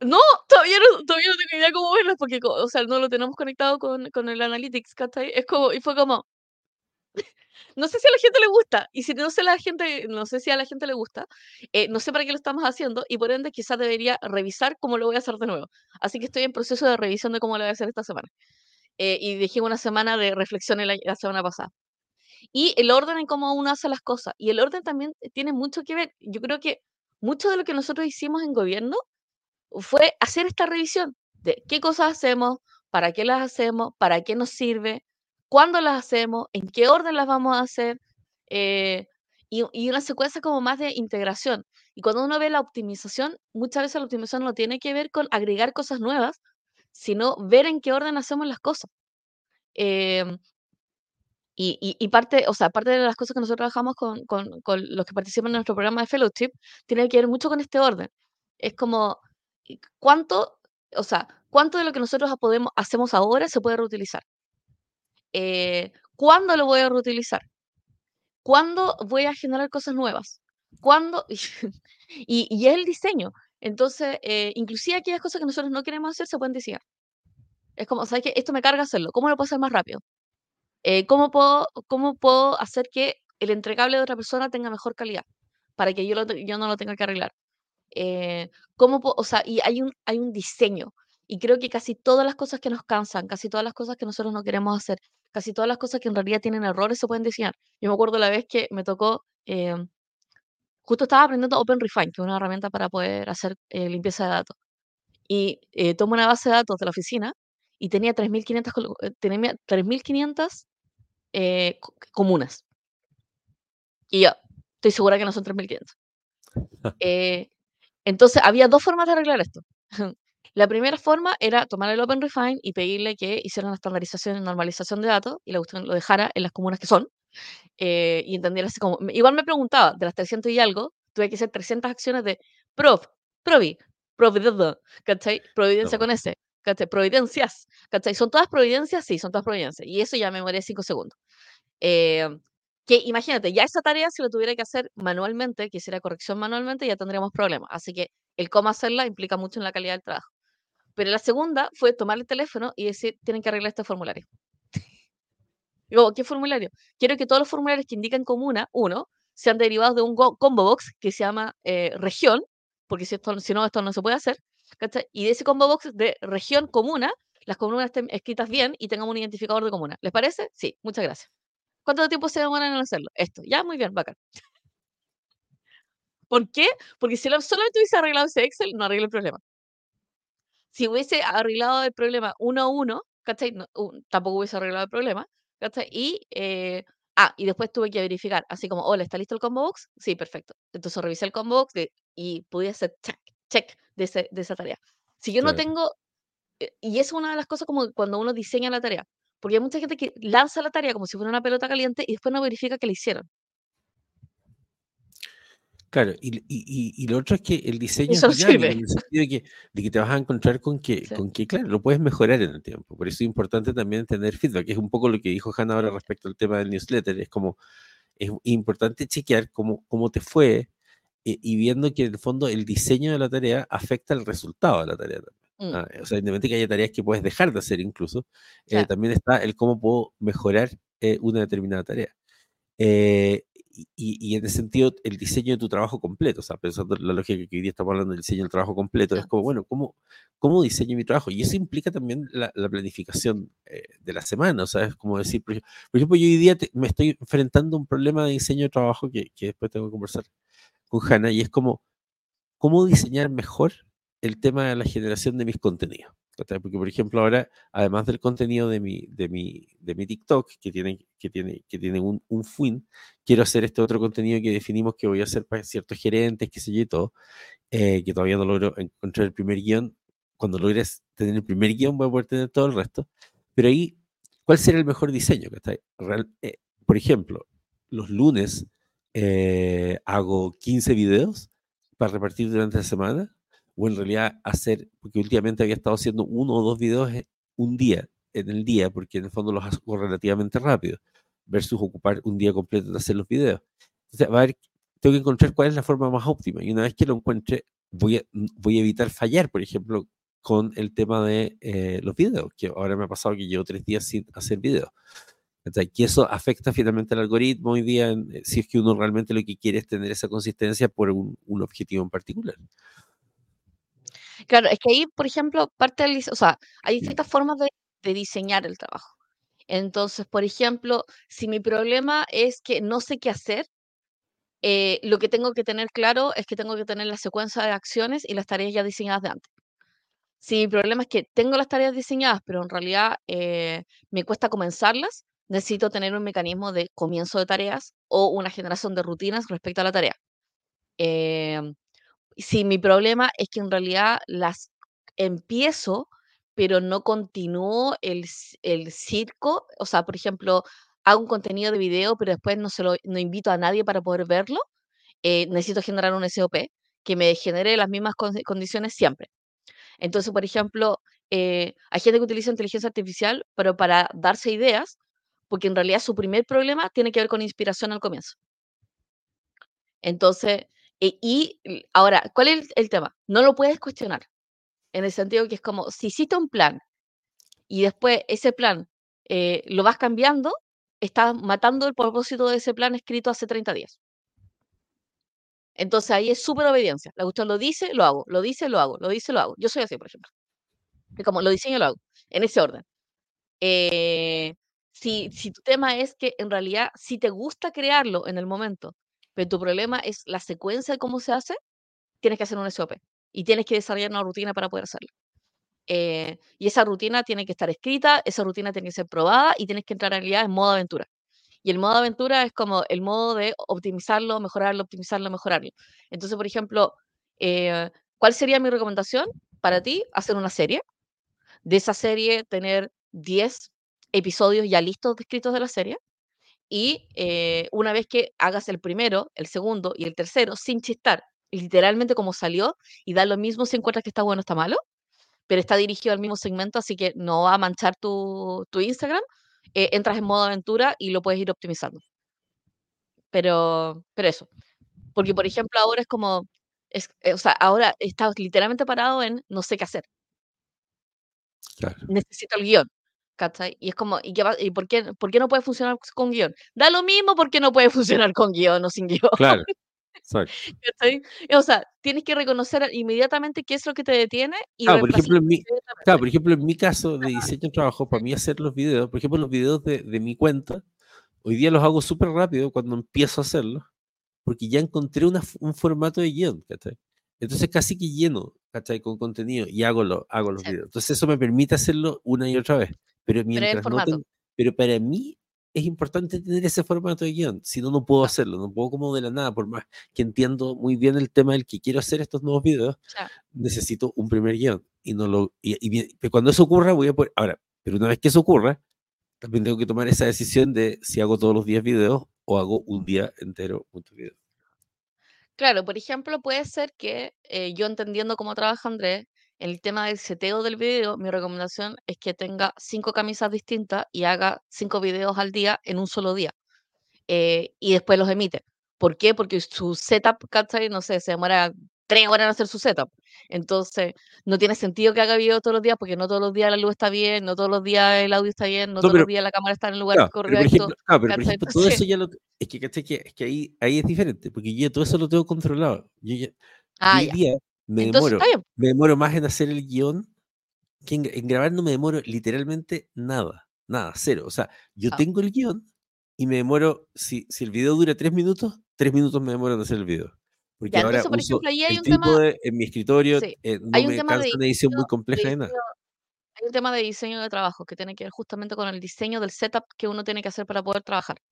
[SPEAKER 2] No, todavía no, todavía no tengo idea cómo verla porque, o sea, no lo tenemos conectado con, con el Analytics, ¿cachai? Es como, y fue como, no sé si a la gente le gusta, y si no sé la gente, no sé si a la gente le gusta, eh, no sé para qué lo estamos haciendo, y por ende quizás debería revisar cómo lo voy a hacer de nuevo. Así que estoy en proceso de revisión de cómo lo voy a hacer esta semana. Eh, y dejé una semana de reflexión la, la semana pasada. Y el orden en cómo uno hace las cosas. Y el orden también tiene mucho que ver. Yo creo que mucho de lo que nosotros hicimos en gobierno fue hacer esta revisión de qué cosas hacemos, para qué las hacemos, para qué nos sirve, cuándo las hacemos, en qué orden las vamos a hacer, eh, y, una secuencia como más de integración. Y cuando uno ve la optimización, muchas veces la optimización no tiene que ver con agregar cosas nuevas, sino ver en qué orden hacemos las cosas. Em, y, parte, o sea, parte de las cosas que nosotros trabajamos con, con, con, los que participan en nuestro programa de fellowship, tiene que ver mucho con este orden. Es como, ¿cuánto, o sea, cuánto de lo que nosotros hacemos ahora se puede reutilizar? Eh, ¿Cuándo lo voy a reutilizar? ¿Cuándo voy a generar cosas nuevas? ¿Cuándo? y, es el diseño. Entonces, eh, inclusive aquellas cosas que nosotros no queremos hacer se pueden diseñar. Es como, ¿sabes qué? Esto me carga hacerlo. ¿Cómo lo puedo hacer más rápido? Eh, ¿cómo, puedo, ¿Cómo puedo hacer que el entregable de otra persona tenga mejor calidad? Para que yo no lo tenga que arreglar. Eh, ¿cómo o sea, y hay un, hay un diseño. Y creo que casi todas las cosas que nos cansan, casi todas las cosas que nosotros no queremos hacer, casi todas las cosas que en realidad tienen errores se pueden diseñar. Yo me acuerdo la vez que me tocó, eh, justo estaba aprendiendo OpenRefine, que es una herramienta para poder hacer eh, limpieza de datos. Y eh, tomo una base de datos de la oficina y tenía 3.500 eh, tenía 3.500 eh, comunas. Y yo, estoy segura que no son 3.500. eh, entonces, había dos formas de arreglar esto. La primera forma era tomar el OpenRefine y pedirle que hiciera una estandarización y normalización de datos y la lo dejara en las comunas que son. Eh, y entendiera así como. Igual me preguntaba, de las 300 y algo, tuve que hacer 300 acciones de Prof, Provi, Providencia, ¿cachai? Providencia con S, ¿cachai? Providencias, ¿cachai? ¿Son todas providencias? Sí, son todas providencias. Y eso ya me demoré 5 segundos. Eh, que imagínate, ya esa tarea, si lo tuviera que hacer manualmente, que hiciera corrección manualmente, ya tendríamos problemas. Así que el cómo hacerla implica mucho en la calidad del trabajo. Pero la segunda fue tomar el teléfono y decir, tienen que arreglar este formulario. ¿qué formulario? Quiero que todos los formularios que indican comuna, uno, sean derivados de un combo box que se llama eh, región, porque si, esto, si no, esto no se puede hacer. Y de ese combo box de región comuna, las comunas estén escritas bien y tengan un identificador de comuna. ¿Les parece? Sí, muchas gracias. ¿Cuánto tiempo se demoran en hacerlo? Esto. Ya, muy bien, bacán. ¿Por qué? Porque si solamente hubiese arreglado ese Excel, no arregla el problema. Si hubiese arreglado el problema uno a uno, ¿cachai? tampoco hubiese arreglado el problema, ¿cachai? Y, eh, ah, y después tuve que verificar, así como, hola, ¿está listo el combo box? Sí, perfecto. Entonces revisé el combo box y pude hacer check, check de, ese, de esa tarea. Si yo no tengo, eh, y es una de las cosas como cuando uno diseña la tarea, porque hay mucha gente que lanza la tarea como si fuera una pelota caliente y después no verifica que la hicieron.
[SPEAKER 1] Claro, y, y, lo otro es que el diseño es dinámico, en el sentido de que, de que, te vas a encontrar con que, con que, claro, lo puedes mejorar en el tiempo. Por eso es importante también tener feedback, que es un poco lo que dijo Hannah ahora respecto al tema del newsletter. Es como, es importante chequear cómo, cómo te fue eh, y viendo que en el fondo el diseño de la tarea afecta el resultado de la tarea también. Mm. Ah, o sea, independientemente que haya tareas que puedes dejar de hacer incluso, eh, también está el cómo puedo mejorar eh, una determinada tarea. Eh, y, en ese sentido, el diseño de tu trabajo completo, o sea, pensando en la lógica que hoy día estamos hablando del diseño del trabajo completo, es como, bueno, ¿cómo, cómo diseño mi trabajo? Y eso implica también la, planificación de la semana, o sea, es como decir, por ejemplo, yo hoy día me estoy enfrentando a un problema de diseño de trabajo que, que después tengo que conversar con Hanna, y es como, ¿cómo diseñar mejor el tema de la generación de mis contenidos. Porque, por ejemplo, ahora, además del contenido de mi, de mi, de mi TikTok, que tiene, que tiene, que tiene un, un fin, quiero hacer este otro contenido que definimos que voy a hacer para ciertos gerentes, qué sé yo y todo, eh, que todavía no logro encontrar el primer guion. Cuando logres tener el primer guion, voy a poder tener todo el resto. Pero ahí, ¿cuál será el mejor diseño? Real, eh, por ejemplo, los lunes eh, hago 15 videos para repartir durante la semana o en realidad hacer, porque últimamente había estado haciendo uno o dos videos un día en el día, porque en el fondo los hago relativamente rápido, versus ocupar un día completo de hacer los videos. Entonces, a ver, tengo que encontrar cuál es la forma más óptima. Y una vez que lo encuentre, voy a, voy a evitar fallar, por ejemplo, con el tema de eh, los videos, que ahora me ha pasado que llevo tres días sin hacer videos. Que eso afecta finalmente al algoritmo hoy día, eh, si es que uno realmente lo que quiere es tener esa consistencia por un, un objetivo en particular.
[SPEAKER 2] Claro, es que ahí, por ejemplo, parte del, o sea, hay ciertas formas de, de diseñar el trabajo. Entonces, por ejemplo, si mi problema es que no sé qué hacer, eh, lo que tengo que tener claro es que tengo que tener la secuencia de acciones y las tareas ya diseñadas de antes. Si mi problema es que tengo las tareas diseñadas, pero en realidad eh, me cuesta comenzarlas, necesito tener un mecanismo de comienzo de tareas o una generación de rutinas respecto a la tarea. Em, si mi problema es que en realidad las empiezo, pero no continúo el, el circo, o sea, por ejemplo, hago un contenido de video, pero después no, se lo, no invito a nadie para poder verlo, eh, necesito generar un SOP que me genere las mismas condiciones siempre. Entonces, por ejemplo, eh, hay gente que utiliza inteligencia artificial, pero para darse ideas, porque en realidad su primer problema tiene que ver con inspiración al comienzo. Entonces, eh, y ahora, ¿cuál es el, tema? No lo puedes cuestionar, en el sentido que es como, si hiciste un plan y después ese plan eh, lo vas cambiando, estás matando el propósito de ese plan escrito hace 30 días. Entonces ahí es súper obediencia. La cuestión lo dice, lo hago, lo dice, lo hago, lo dice, lo hago. Yo soy así, por ejemplo. como lo diseño, lo hago, en ese orden. Eh, si, si tu tema es que en realidad si te gusta crearlo en el momento, pero tu problema es la secuencia de cómo se hace, tienes que hacer un SOP y tienes que desarrollar una rutina para poder hacerlo. Eh, y esa rutina tiene que estar escrita, esa rutina tiene que ser probada y tienes que entrar en realidad en modo aventura. Y el modo aventura es como el modo de optimizarlo, mejorarlo, optimizarlo, mejorarlo. Entonces, por ejemplo, eh, ¿cuál sería mi recomendación para ti? Hacer una serie. De esa serie, tener 10 episodios ya listos descritos de la serie. Y eh, una vez que hagas el primero, el segundo y el tercero, sin chistar, literalmente como salió, y da lo mismo si encuentras que está bueno o está malo, pero está dirigido al mismo segmento, así que no va a manchar tu, tu Instagram, eh, entras en modo aventura y lo puedes ir optimizando. Pero, pero eso. Porque, por ejemplo, ahora es como, es, eh, o sea, ahora estás literalmente parado en no sé qué hacer. Necesito el guion. ¿Cachai? Y es como, ¿y, qué y por, qué, por qué no puede funcionar con guion? Da lo mismo porque no puede funcionar con guion o sin guion.
[SPEAKER 1] Claro.
[SPEAKER 2] O sea, tienes que reconocer inmediatamente qué es lo que te detiene y
[SPEAKER 1] claro, por ejemplo, en mi, claro, por ejemplo, en mi caso de diseño de trabajo, para mí hacer los videos, por ejemplo, los videos de, de mi cuenta, hoy día los hago súper rápido cuando empiezo a hacerlos, porque ya encontré una, un formato de guion, ¿cachai? Entonces casi que lleno, ¿cachai? Con contenido y hago, lo, hago los videos. Entonces eso me permite hacerlo una y otra vez. Pero mientras no tengo, pero para mí es importante tener ese formato de guion, si no, no puedo hacerlo, no puedo como de la nada, por más que entiendo muy bien el tema del que quiero hacer estos nuevos videos, necesito un primer guion. Y, no lo, y, cuando eso ocurra, voy a poder, ahora, pero una vez que eso ocurra, también tengo que tomar esa decisión de si hago todos los días videos o hago un día entero muchos videos.
[SPEAKER 2] Claro, por ejemplo, puede ser que eh, yo entendiendo cómo trabaja Andrés, el tema del seteo del video, mi recomendación es que tenga cinco camisas distintas y haga cinco videos al día en un solo día. Eh, y después los emite. ¿Por qué? Porque su setup, ¿cachai? No sé, se demora tres horas en hacer su setup. Entonces, no tiene sentido que haga video todos los días porque no todos los días la luz está bien, no todos los días el audio está bien, no, todos los días la cámara está en el lugar correcto.
[SPEAKER 1] Pero por ejemplo, todo eso ya lo... Es que, es que ahí, ahí es diferente, porque yo todo eso lo tengo controlado. Yo ya, ah, día me demoro, me demoro más en hacer el guion que en, grabar no me demoro literalmente nada, nada, cero. O sea, yo ah. tengo el guion y me demoro, si, si el video dura tres minutos, tres minutos me demoro en hacer el video. Porque ahora por uso ejemplo, hay un tema, en mi escritorio, eh, no hay un me tema de una edición muy compleja de, nada.
[SPEAKER 2] Hay un tema de diseño de trabajo que tiene que ver justamente con el diseño del setup que uno tiene que hacer para poder trabajar.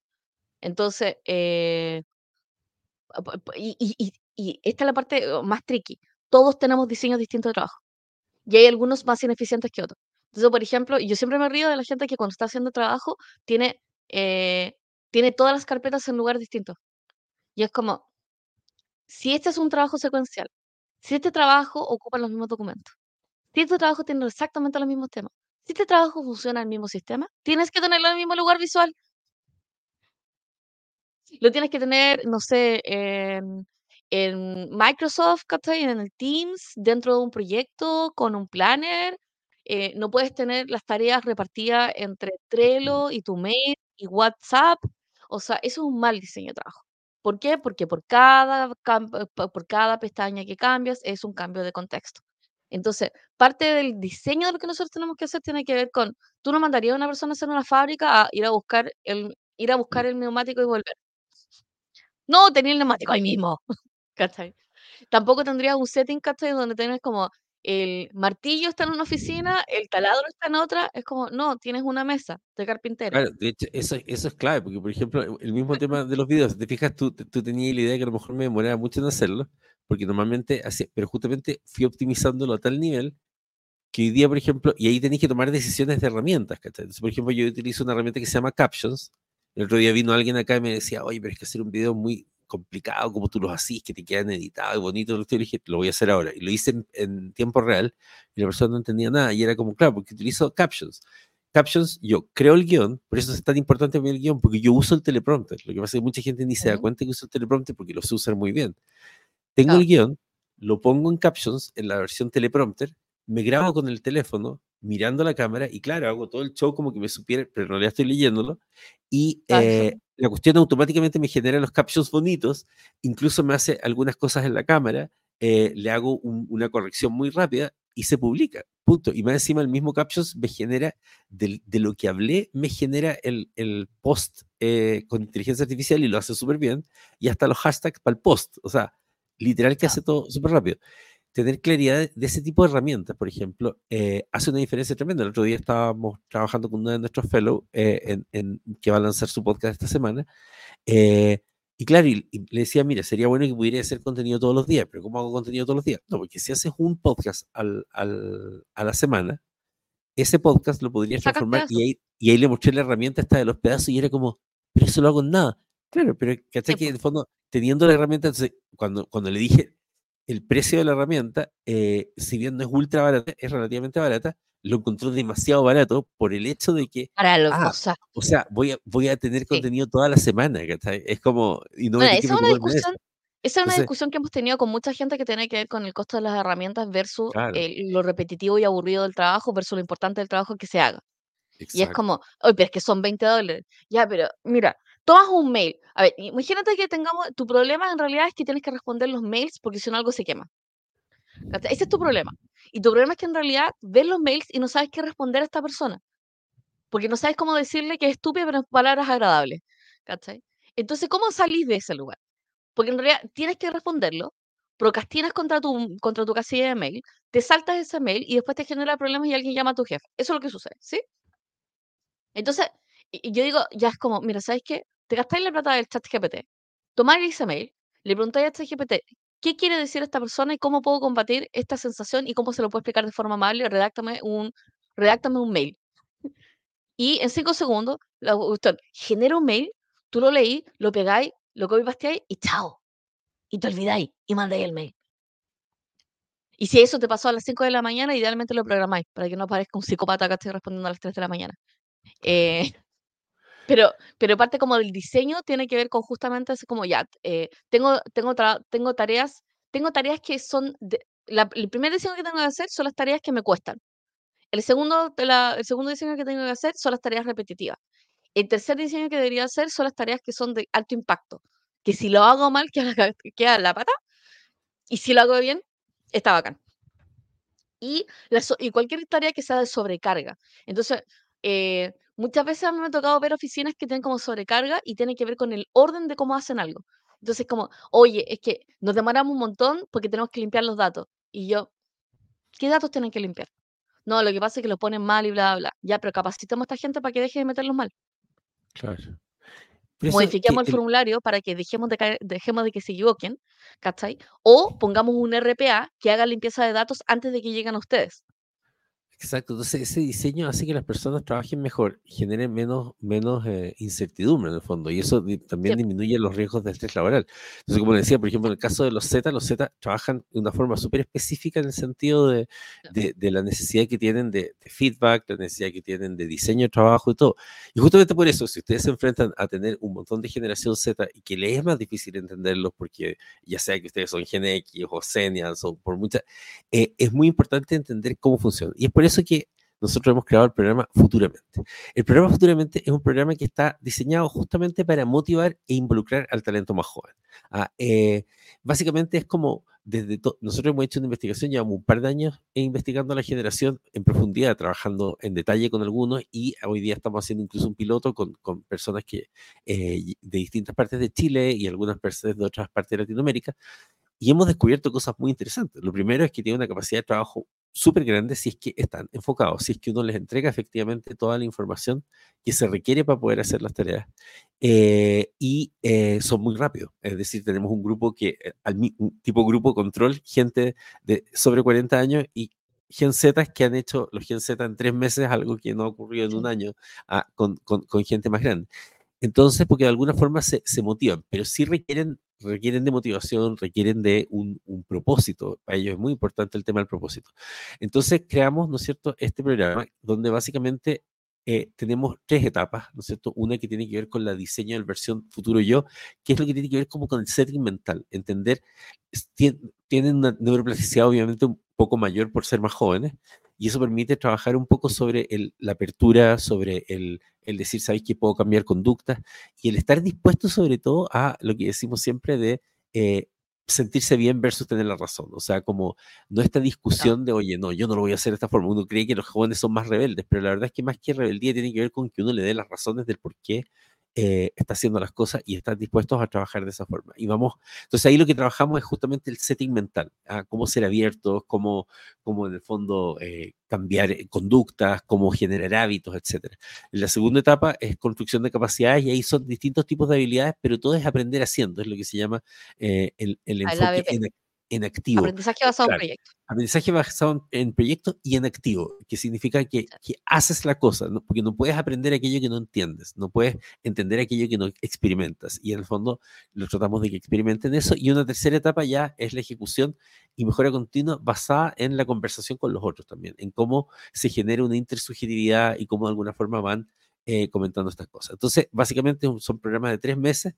[SPEAKER 2] Entonces, eh, y, y, y, esta es la parte oh, más tricky todos tenemos diseños distintos de trabajo. Y hay algunos más ineficientes que otros. Entonces, por ejemplo, yo siempre me río de la gente que cuando está haciendo trabajo tiene, eh, tiene todas las carpetas en lugares distintos. Y es como, si este es un trabajo secuencial, si este trabajo ocupa los mismos documentos, si este trabajo tiene exactamente los mismos temas, Si este trabajo funciona en el mismo sistema, tienes que tenerlo en el mismo lugar visual. Lo tienes que tener, no sé, en, en Microsoft, ¿cachai? En el Teams, dentro de un proyecto, con un planner. Eh, no puedes tener las tareas repartidas entre Trello y tu mail y WhatsApp. O sea, eso es un mal diseño de trabajo. ¿Por qué? Porque por cada, por cada pestaña que cambias es un cambio de contexto. Entonces, parte del diseño de lo que nosotros tenemos que hacer tiene que ver con, tú no mandarías a una persona a hacer una fábrica a ir a buscar el, ir a buscar el neumático y volver. No, tenía el neumático ahí mismo. ¿Cachai? Tampoco tendrías un setting, ¿cachai? Donde tienes como el martillo está en una oficina, el taladro está en otra. Es como, no, tienes una mesa de carpintero.
[SPEAKER 1] Claro, de hecho, eso, eso es clave, porque por ejemplo, el mismo tema de los videos, si te fijas, tú, tú tenías la idea que a lo mejor me demoraba mucho en hacerlo, porque normalmente hacía, pero justamente fui optimizándolo a tal nivel que hoy día, por ejemplo, y ahí tenéis que tomar decisiones de herramientas, ¿cachai? Entonces, por ejemplo, yo utilizo una herramienta que se llama Captions. El otro día vino alguien acá y me decía, oye, pero es que hacer un video muy complicado, como tú los hacís, que te quedan editados y bonitos. Y dije, lo voy a hacer ahora. Y lo hice en, en, tiempo real y la persona no entendía nada. Y era como, claro, porque utilizo Captions. Captions, yo creo el guion, por eso es tan importante el guion, porque yo uso el teleprompter. Lo que pasa es que mucha gente ni se da cuenta que uso el teleprompter porque lo sé usar muy bien. Tengo el guion, lo pongo en Captions, en la versión teleprompter, me grabo con el teléfono, mirando la cámara, y claro, hago todo el show como que me supiera, pero en realidad estoy leyéndolo, y eh, la cuestión automáticamente me genera los captions bonitos, incluso me hace algunas cosas en la cámara, eh, le hago una corrección muy rápida y se publica, punto. Y más encima el mismo captions me genera, de, lo que hablé, me genera el, el post eh, con inteligencia artificial y lo hace súper bien, y hasta los hashtags para el post, o sea, literal que hace todo súper rápido tener claridad de ese tipo de herramientas, por ejemplo, eh, hace una diferencia tremenda. El otro día estábamos trabajando con uno de nuestros fellows eh, en, que va a lanzar su podcast esta semana. Eh, y claro, le decía, mira, sería bueno que pudiera hacer contenido todos los días, pero ¿cómo hago contenido todos los días? No, porque si haces un podcast al, al, a la semana, ese podcast lo podrías transformar y ahí, y ahí le mostré la herramienta esta de los pedazos y era como, pero eso lo hago en nada. Claro, pero ¿cachai? Que en el fondo, teniendo la herramienta, entonces, cuando, cuando le dije, el precio de la herramienta, eh, si bien no es ultra barata, es relativamente barata, lo encontró demasiado barato por el hecho de que.
[SPEAKER 2] Para lo,
[SPEAKER 1] ah, o, sea, voy a, voy a tener contenido toda la semana. Es como. Y no
[SPEAKER 2] esa es una discusión. Esa es una discusión que hemos tenido con mucha gente que tiene que ver con el costo de las herramientas versus lo repetitivo y aburrido del trabajo versus lo importante del trabajo que se haga. Y es como, oye, pero es que son 20 dólares. Ya, pero mira, tomas un mail. A ver, imagínate que tengamos, tu problema en realidad es que tienes que responder los mails porque si no algo se quema. Ese es tu problema. Y tu problema es que en realidad ves los mails y no sabes qué responder a esta persona. Porque no sabes cómo decirle que es estúpido, pero en palabras agradables. ¿Cachai? Entonces, ¿cómo salís de ese lugar? Porque en realidad tienes que responderlo, procrastinas contra tu, contra tu casilla de mail, te saltas ese mail y después te genera problemas y alguien llama a tu jefe. Eso es lo que sucede, ¿sí? Entonces, y yo digo, ya es como, mira, ¿sabes qué? Te gastáis la plata del chat GPT, tomáis ese mail, le preguntáis a chat GPT, ¿qué quiere decir esta persona y cómo puedo combatir esta sensación y cómo se lo puedo explicar de forma amable? Redáctame un, redáctame un mail. Y en cinco segundos, la genera un mail, tú lo leí, lo pegáis, lo copy pasteáis y chao. Y te olvidáis y mandáis el mail. Y si eso te pasó a las 5 de la mañana, idealmente lo programáis para que no aparezca un psicópata que esté respondiendo a las 3 de la mañana. Eh, pero, pero parte como del diseño tiene que ver con justamente así como ya, eh, tengo, tengo, tengo tareas, tengo tareas que son, el primer diseño que tengo que hacer son las tareas que me cuestan. El segundo, el segundo diseño que tengo que hacer son las tareas repetitivas. El tercer diseño que debería hacer son las tareas que son de alto impacto, que si lo hago mal, queda la, queda la pata, y si lo hago bien, está bacán. Y, y cualquier tarea que sea de sobrecarga. Entonces, eh, muchas veces a mí me ha tocado ver oficinas que tienen como sobrecarga y tienen que ver con el orden de cómo hacen algo. Entonces, como, oye, es que nos demoramos un montón porque tenemos que limpiar los datos. Y yo, ¿qué datos tienen que limpiar? No, lo que pasa es que los ponen mal y bla, bla, bla. Ya, pero capacitemos a esta gente para que deje de meterlos mal.
[SPEAKER 1] Claro.
[SPEAKER 2] Modifiquemos el, formulario para que dejemos de, dejemos de que se equivoquen, ¿cachai? O pongamos un RPA que haga limpieza de datos antes de que lleguen a ustedes.
[SPEAKER 1] Exacto, entonces ese diseño hace que las personas trabajen mejor, generen menos, menos eh, incertidumbre en el fondo, y eso también disminuye los riesgos de estrés laboral. Entonces, como decía, por ejemplo, en el caso de los Z, los Z trabajan de una forma súper específica en el sentido de, de, la necesidad que tienen de, feedback, la necesidad que tienen de diseño de trabajo y todo. Y justamente por eso, si ustedes se enfrentan a tener un montón de generación Z y que les es más difícil entenderlos, porque ya sea que ustedes son Gen X o Senials o por muchas, eh, es muy importante entender cómo funciona. Y es por eso que nosotros hemos creado el programa Futuramente. El programa Futuramente es un programa que está diseñado justamente para motivar e involucrar al talento más joven. Ah, eh, básicamente es como, desde nosotros hemos hecho una investigación, llevamos un par de años investigando a la generación en profundidad, trabajando en detalle con algunos y hoy día estamos haciendo incluso un piloto con, con personas que, eh, de distintas partes de Chile y algunas personas de otras partes de Latinoamérica. Y hemos descubierto cosas muy interesantes. Lo primero es que tiene una capacidad de trabajo súper grandes si es que están enfocados, si es que uno les entrega efectivamente toda la información que se requiere para poder hacer las tareas. Eh, y eh, son muy rápidos. Es decir, tenemos un grupo que, eh, un tipo grupo control, gente de sobre 40 años y Gen Z que han hecho los Gen Z en tres meses, algo que no ha ocurrido en un año ah, con, con, con, gente más grande. Entonces, porque de alguna forma se, se motivan, pero sí requieren requieren de motivación, requieren de un, propósito. Para ellos es muy importante el tema del propósito. Entonces creamos, ¿no es cierto?, este programa donde básicamente eh, tenemos tres etapas, ¿no es cierto? Una que tiene que ver con la diseño de la versión futuro yo, que es lo que tiene que ver como con el setting mental, entender, tienen una neuroplasticidad obviamente un poco mayor por ser más jóvenes, y eso permite trabajar un poco sobre la apertura, sobre el, el decir, ¿sabéis que puedo cambiar conductas? Y el estar dispuesto sobre todo a lo que decimos siempre de eh, sentirse bien versus tener la razón. O sea, como no esta discusión de, oye, no, yo no lo voy a hacer de esta forma. Uno cree que los jóvenes son más rebeldes, pero la verdad es que más que rebeldía tiene que ver con que uno le dé las razones del por qué eh, está haciendo las cosas y están dispuestos a trabajar de esa forma. Y vamos, entonces ahí lo que trabajamos es justamente el setting mental, ¿ah? cómo ser abiertos, cómo, cómo en el fondo eh, cambiar eh, conductas, cómo generar hábitos, etc. La segunda etapa es construcción de capacidades y ahí son distintos tipos de habilidades, pero todo es aprender haciendo, es lo que se llama el, el enfoque en, en activo.
[SPEAKER 2] Aprendizaje basado en proyectos.
[SPEAKER 1] Aprendizaje basado en proyectos y en activo, que significa que, que haces la cosa, porque no puedes aprender aquello que no entiendes, no puedes entender aquello que no experimentas. Y en el fondo lo tratamos de que experimenten eso. Y una tercera etapa ya es la ejecución y mejora continua basada en la conversación con los otros también, en cómo se genera una intersubjetividad y cómo de alguna forma van eh, comentando estas cosas. Entonces, básicamente son programas de tres meses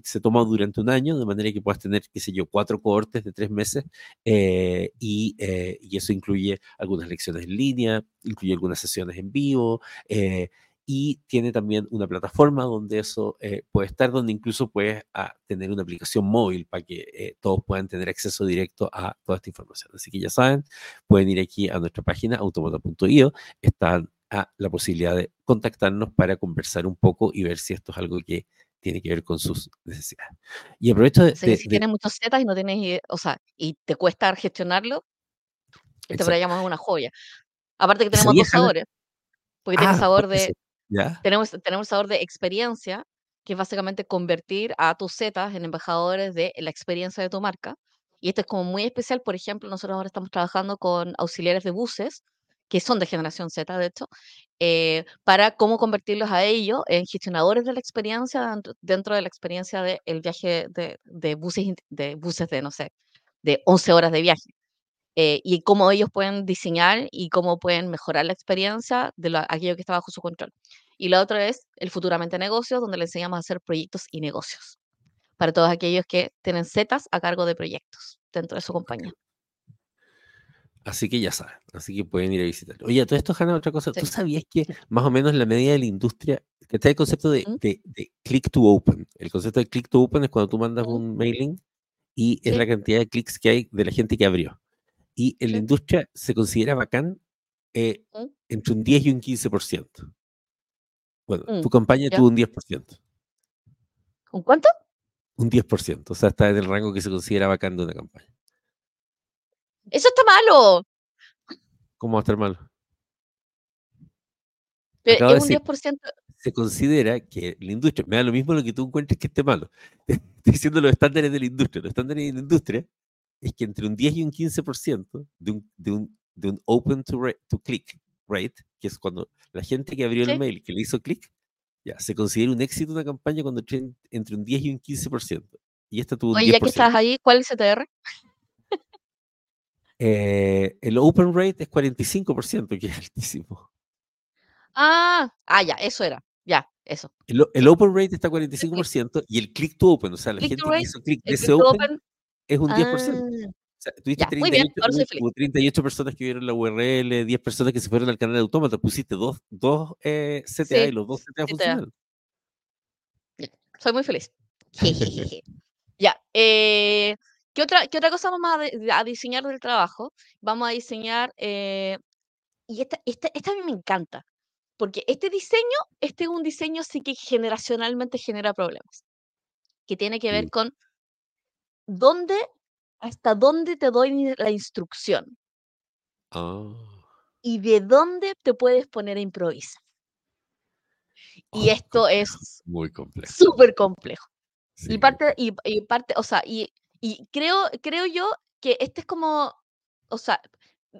[SPEAKER 1] que se toma durante un año, de manera que puedas tener, qué sé yo, cuatro cohortes de tres meses eh, y, eh, y, eso incluye algunas lecciones en línea, incluye algunas sesiones en vivo eh, y tiene también una plataforma donde eso puede estar, donde incluso puedes ah, tener una aplicación móvil para que todos puedan tener acceso directo a toda esta información. Así que ya saben, pueden ir aquí a nuestra página automata.io, están a la posibilidad de contactarnos para conversar un poco y ver si esto es algo que tiene que ver con sus necesidades. Y aprovecho de...
[SPEAKER 2] si tienes muchos zetas y no tienes, o sea, y te cuesta gestionarlo, este programa es una joya. Aparte que tenemos dos sabores, porque tiene ah, sabor de... Tenemos, tenemos sabor de experiencia, que es básicamente convertir a tus zetas en embajadores de la experiencia de tu marca. Y esto es como muy especial, por ejemplo, nosotros ahora estamos trabajando con auxiliares de buses, que son de generación Z, de hecho, eh, para cómo convertirlos a ellos en gestionadores de la experiencia dentro, de la experiencia del viaje de, de, buses, de buses de, no sé, de 11 horas de viaje. Eh, y cómo ellos pueden diseñar y cómo pueden mejorar la experiencia de aquello que está bajo su control. Y la otra es el Futuramente Negocios, donde le enseñamos a hacer proyectos y negocios para todos aquellos que tienen zetas a cargo de proyectos dentro de su compañía.
[SPEAKER 1] Así que ya saben, así que pueden ir a visitar. Oye, todo esto, Hanna, otra cosa. ¿Tú sabías que más o menos la medida de la industria, que está el concepto de, click to open? El concepto de click to open es cuando tú mandas un mailing y es la cantidad de clics que hay de la gente que abrió. Y en la industria se considera bacán eh, entre un 10 y un 15%. Bueno, mm, tu campaña tuvo un 10%.
[SPEAKER 2] ¿Un cuánto?
[SPEAKER 1] Un 10%. O sea, está en el rango que se considera bacán de una campaña.
[SPEAKER 2] Eso está malo.
[SPEAKER 1] ¿Cómo va a estar malo?
[SPEAKER 2] Pero es un 10%.
[SPEAKER 1] Se considera que la industria, me da lo mismo lo que tú encuentres que esté malo. Estoy diciendo los estándares de la industria. Los estándares de la industria es que entre un 10 y un 15% de un, de un, de un open to, to click, rate, que es cuando la gente que abrió el mail, que le hizo clic, ya, se considera un éxito una campaña cuando entre un 10 y un 15%. Y esta tuvo
[SPEAKER 2] Oye, ya que estás ahí, ¿cuál es el CTR?
[SPEAKER 1] Eh, el open rate es 45%, que es altísimo.
[SPEAKER 2] Ah, ah, ya, eso era. Ya, eso.
[SPEAKER 1] El, open rate está 45% y el click to open, o sea, la gente que hizo click de ese open, es un 10%. Ah, o sea, tuviste 38, personas que vieron la URL, 10 personas que se fueron al canal de autómata, pusiste dos, dos eh, CTA y los dos CTA, funcionan.
[SPEAKER 2] Soy muy feliz. ya. Eh, ¿qué, otra, ¿Qué otra cosa vamos a, diseñar del trabajo? Vamos a diseñar, eh, y esta, esta, esta a mí me encanta, porque este diseño, este es un diseño sí que generacionalmente genera problemas, que tiene que ver con dónde, hasta dónde te doy la instrucción.
[SPEAKER 1] Ah.
[SPEAKER 2] Y de dónde te puedes poner a improvisar. Y oh, esto es
[SPEAKER 1] muy complejo.
[SPEAKER 2] Súper complejo. Y parte, y, parte, o sea, y, y, creo, creo yo que este es como, o sea,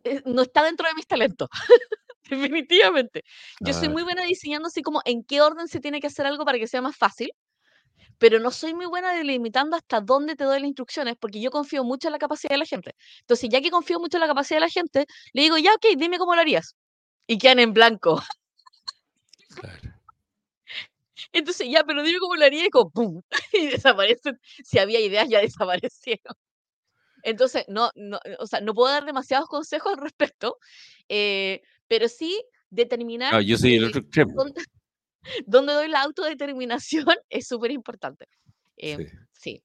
[SPEAKER 2] eh, no está dentro de mis talentos. Definitivamente. Yo soy muy buena diseñando así como en qué orden se tiene que hacer algo para que sea más fácil, pero no soy muy buena delimitando hasta dónde te doy las instrucciones, porque yo confío mucho en la capacidad de la gente. Entonces, ya que confío mucho en la capacidad de la gente, le digo, ya, ok, dime cómo lo harías. Y quedan en blanco. Claro. Entonces, ya, pero dime cómo lo haría y como, ¡pum! Y desaparecen. Si había ideas, ya desaparecieron. Entonces, no, no, o sea, no puedo dar demasiados consejos al respecto, eh, pero sí determinar.
[SPEAKER 1] yo soy el otro
[SPEAKER 2] Dónde, doy la autodeterminación es súper importante. Em, sí.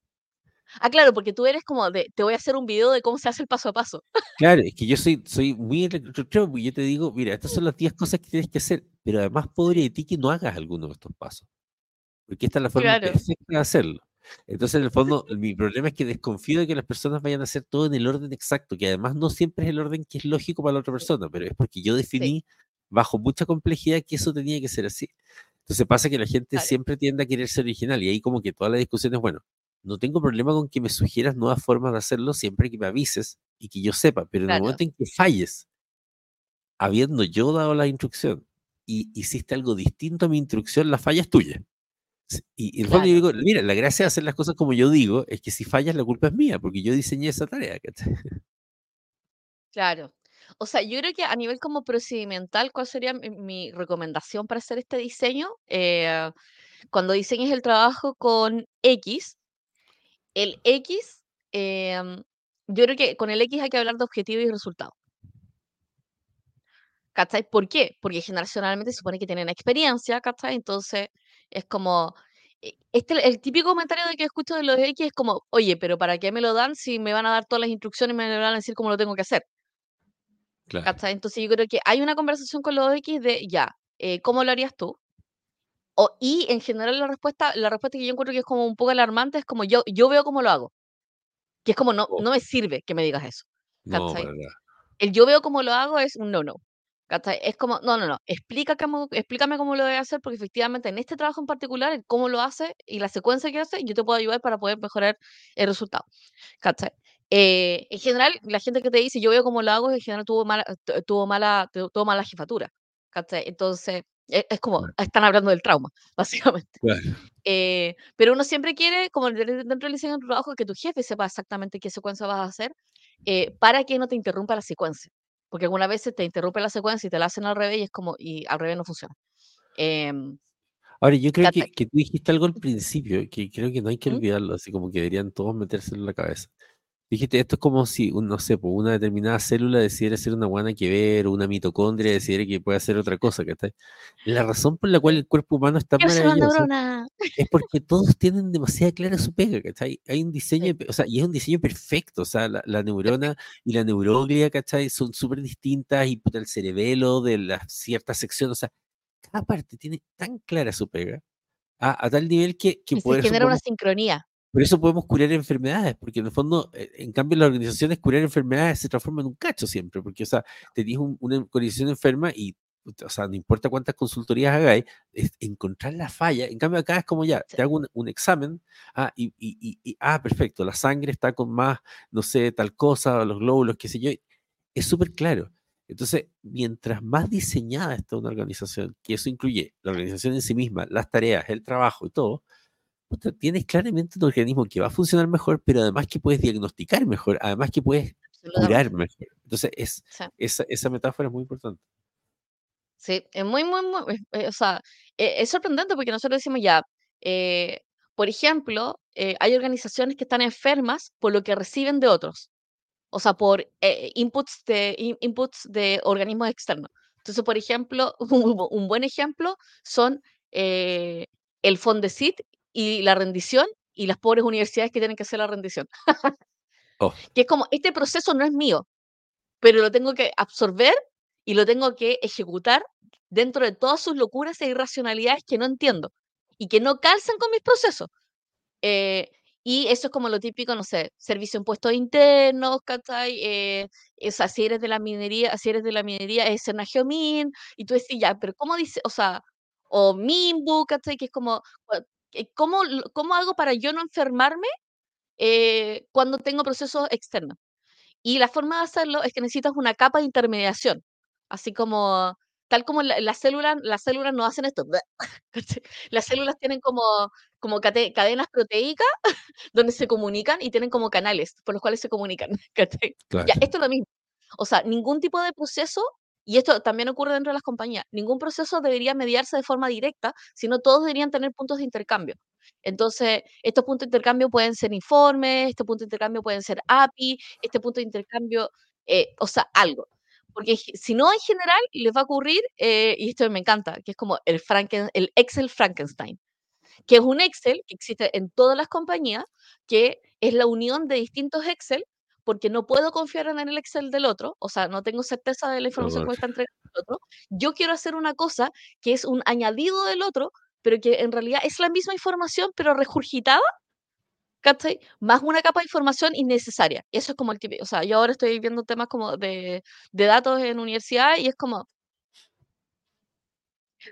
[SPEAKER 2] Ah, claro, porque tú eres como de, te voy a hacer un video de cómo se hace el paso a paso.
[SPEAKER 1] Claro, es que yo soy, soy muy y yo te digo, mira, estas son las 10 cosas que tienes que hacer, pero además podría de ti que no hagas alguno de estos pasos. Porque esta es la forma perfecta de hacerlo. Entonces, en el fondo, mi problema es que desconfío de que las personas vayan a hacer todo en el orden exacto, que además no siempre es el orden que es lógico para la otra persona, pero es porque yo definí bajo mucha complejidad que eso tenía que ser así. Entonces pasa que la gente siempre tiende a querer ser original y ahí como que toda la discusión es, bueno, no tengo problema con que me sugieras nuevas formas de hacerlo siempre que me avises y que yo sepa, pero en el momento en que falles, habiendo yo dado la instrucción y hiciste algo distinto a mi instrucción, la falla es tuya. Y, el fondo yo digo, mira, la gracia de hacer las cosas como yo digo es que si fallas la culpa es mía, porque yo diseñé esa tarea.
[SPEAKER 2] Claro. O sea, yo creo que a nivel como procedimental, ¿cuál sería mi, recomendación para hacer este diseño? Eh, cuando diseñes el trabajo con X, el X, em, yo creo que con el X hay que hablar de objetivo y resultado. ¿Cachai? ¿Por qué? Porque generacionalmente se supone que tienen experiencia, ¿cachai? Entonces es como, eh, este, el típico comentario de que escucho de los X es como, oye, pero ¿para qué me lo dan si me van a dar todas las instrucciones y me van a decir cómo lo tengo que hacer?
[SPEAKER 1] Claro.
[SPEAKER 2] Entonces yo creo que hay una conversación con los X de, ya, eh, ¿cómo lo harías tú? O, y en general la respuesta, la respuesta que yo encuentro que es como un poco alarmante es como yo, yo veo cómo lo hago. Que es como, no, oh. no me sirve que me digas eso. el yo veo cómo lo hago es un no, no. Es como, no, no, no, Explica cómo, explícame cómo lo voy a hacer, porque efectivamente en este trabajo en particular, cómo lo hace y la secuencia que hace, yo te puedo ayudar para poder mejorar el resultado. Eh, en general, la gente que te dice, yo veo cómo lo hago, en general tuvo mala, tuvo mala, tuvo mala jefatura. Entonces, e, es, como, están hablando del trauma, básicamente. Eh, pero uno siempre quiere, como dentro del diseño de trabajo, que tu jefe sepa exactamente qué secuencia vas a hacer eh, para que no te interrumpa la secuencia. Porque algunas veces te interrumpe la secuencia y te la hacen al revés y es como, y al revés no funciona. Em,
[SPEAKER 1] Ahora, yo creo que, que, tú dijiste algo al principio, que creo que no hay que olvidarlo, así como que deberían todos meterse en la cabeza. Dijiste, esto es como si, no sé, una determinada célula decidiera ser una guana que ver, o una mitocondria decidiera que puede hacer otra cosa, ¿cachai? La razón por la cual el cuerpo humano está maravilloso es porque todos tienen demasiada clara su pega, ¿cachai? Hay un diseño, o sea, y es un diseño perfecto, o sea, la, neurona y la neuroglia, ¿cachai? Son súper distintas y el cerebelo de la cierta sección, o sea, cada parte tiene tan clara su pega, a, tal nivel que, que
[SPEAKER 2] puede... genera una sincronía.
[SPEAKER 1] Por eso podemos curar enfermedades, porque en el fondo, eh, en cambio, las organizaciones curar enfermedades se transforman en un cacho siempre, porque, o sea, te una organización enferma y, o sea, no importa cuántas consultorías hagáis, es encontrar la falla. En cambio, acá es como ya, te hago un, examen, ah, y, y, y, ah, perfecto, la sangre está con más, no sé, tal cosa, los glóbulos, qué sé yo. Es súper claro. Entonces, mientras más diseñada está una organización, que eso incluye la organización en sí misma, las tareas, el trabajo y todo, tienes claramente un organismo que va a funcionar mejor, pero además que puedes diagnosticar mejor, además que puedes curar mejor. Entonces, es, esa, esa metáfora es muy importante.
[SPEAKER 2] Sí, es muy, muy, muy, eh, o sea, e, es sorprendente porque nosotros decimos ya, eh, por ejemplo, eh, hay organizaciones que están enfermas por lo que reciben de otros, o sea, por inputs, de, inputs de organismos externos. Entonces, por ejemplo, un, buen ejemplo son el Fondesit y la rendición y las pobres universidades que tienen que hacer la rendición. Oh. Que es como, este proceso no es mío, pero lo tengo que absorber y lo tengo que ejecutar dentro de todas sus locuras e irracionalidades que no entiendo y que no calzan con mis procesos. Eh, y eso es como lo típico, no sé, servicio en puestos internos, ¿cachai? Eh, si eres de la minería, si eres de la minería, es Senageomin, y tú decís, ya, pero ¿cómo dice? O sea, o Mimbu, ¿cachai? Que es como, ¿cómo, cómo hago para yo no enfermarme eh, cuando tengo procesos externos? Y la forma de hacerlo es que necesitas una capa de intermediación. Así como, tal como las células, las células no hacen esto. Las células tienen como, como cadenas proteicas donde se comunican y tienen como canales por los cuales se comunican. Ya, esto es lo mismo. O sea, ningún tipo de proceso, y esto también ocurre dentro de las compañías, ningún proceso debería mediarse de forma directa, sino todos deberían tener puntos de intercambio. Entonces, estos puntos de intercambio pueden ser informes, estos puntos de intercambio pueden ser API, este punto de intercambio, eh, o sea, algo. Porque si no, en general, les va a ocurrir, eh, y esto me encanta, que es como el, el Excel Frankenstein, que es un Excel que existe en todas las compañías, que es la unión de distintos Excel, porque no puedo confiar en el Excel del otro, o sea, no tengo certeza de la información que me está entregando el otro. Yo quiero hacer una cosa que es un añadido del otro, pero que en realidad es la misma información, pero regurgitada ¿cachai? Más una capa de información innecesaria. Eso es como el típico, o sea, yo ahora estoy viendo temas como de, de datos en universidad y es como,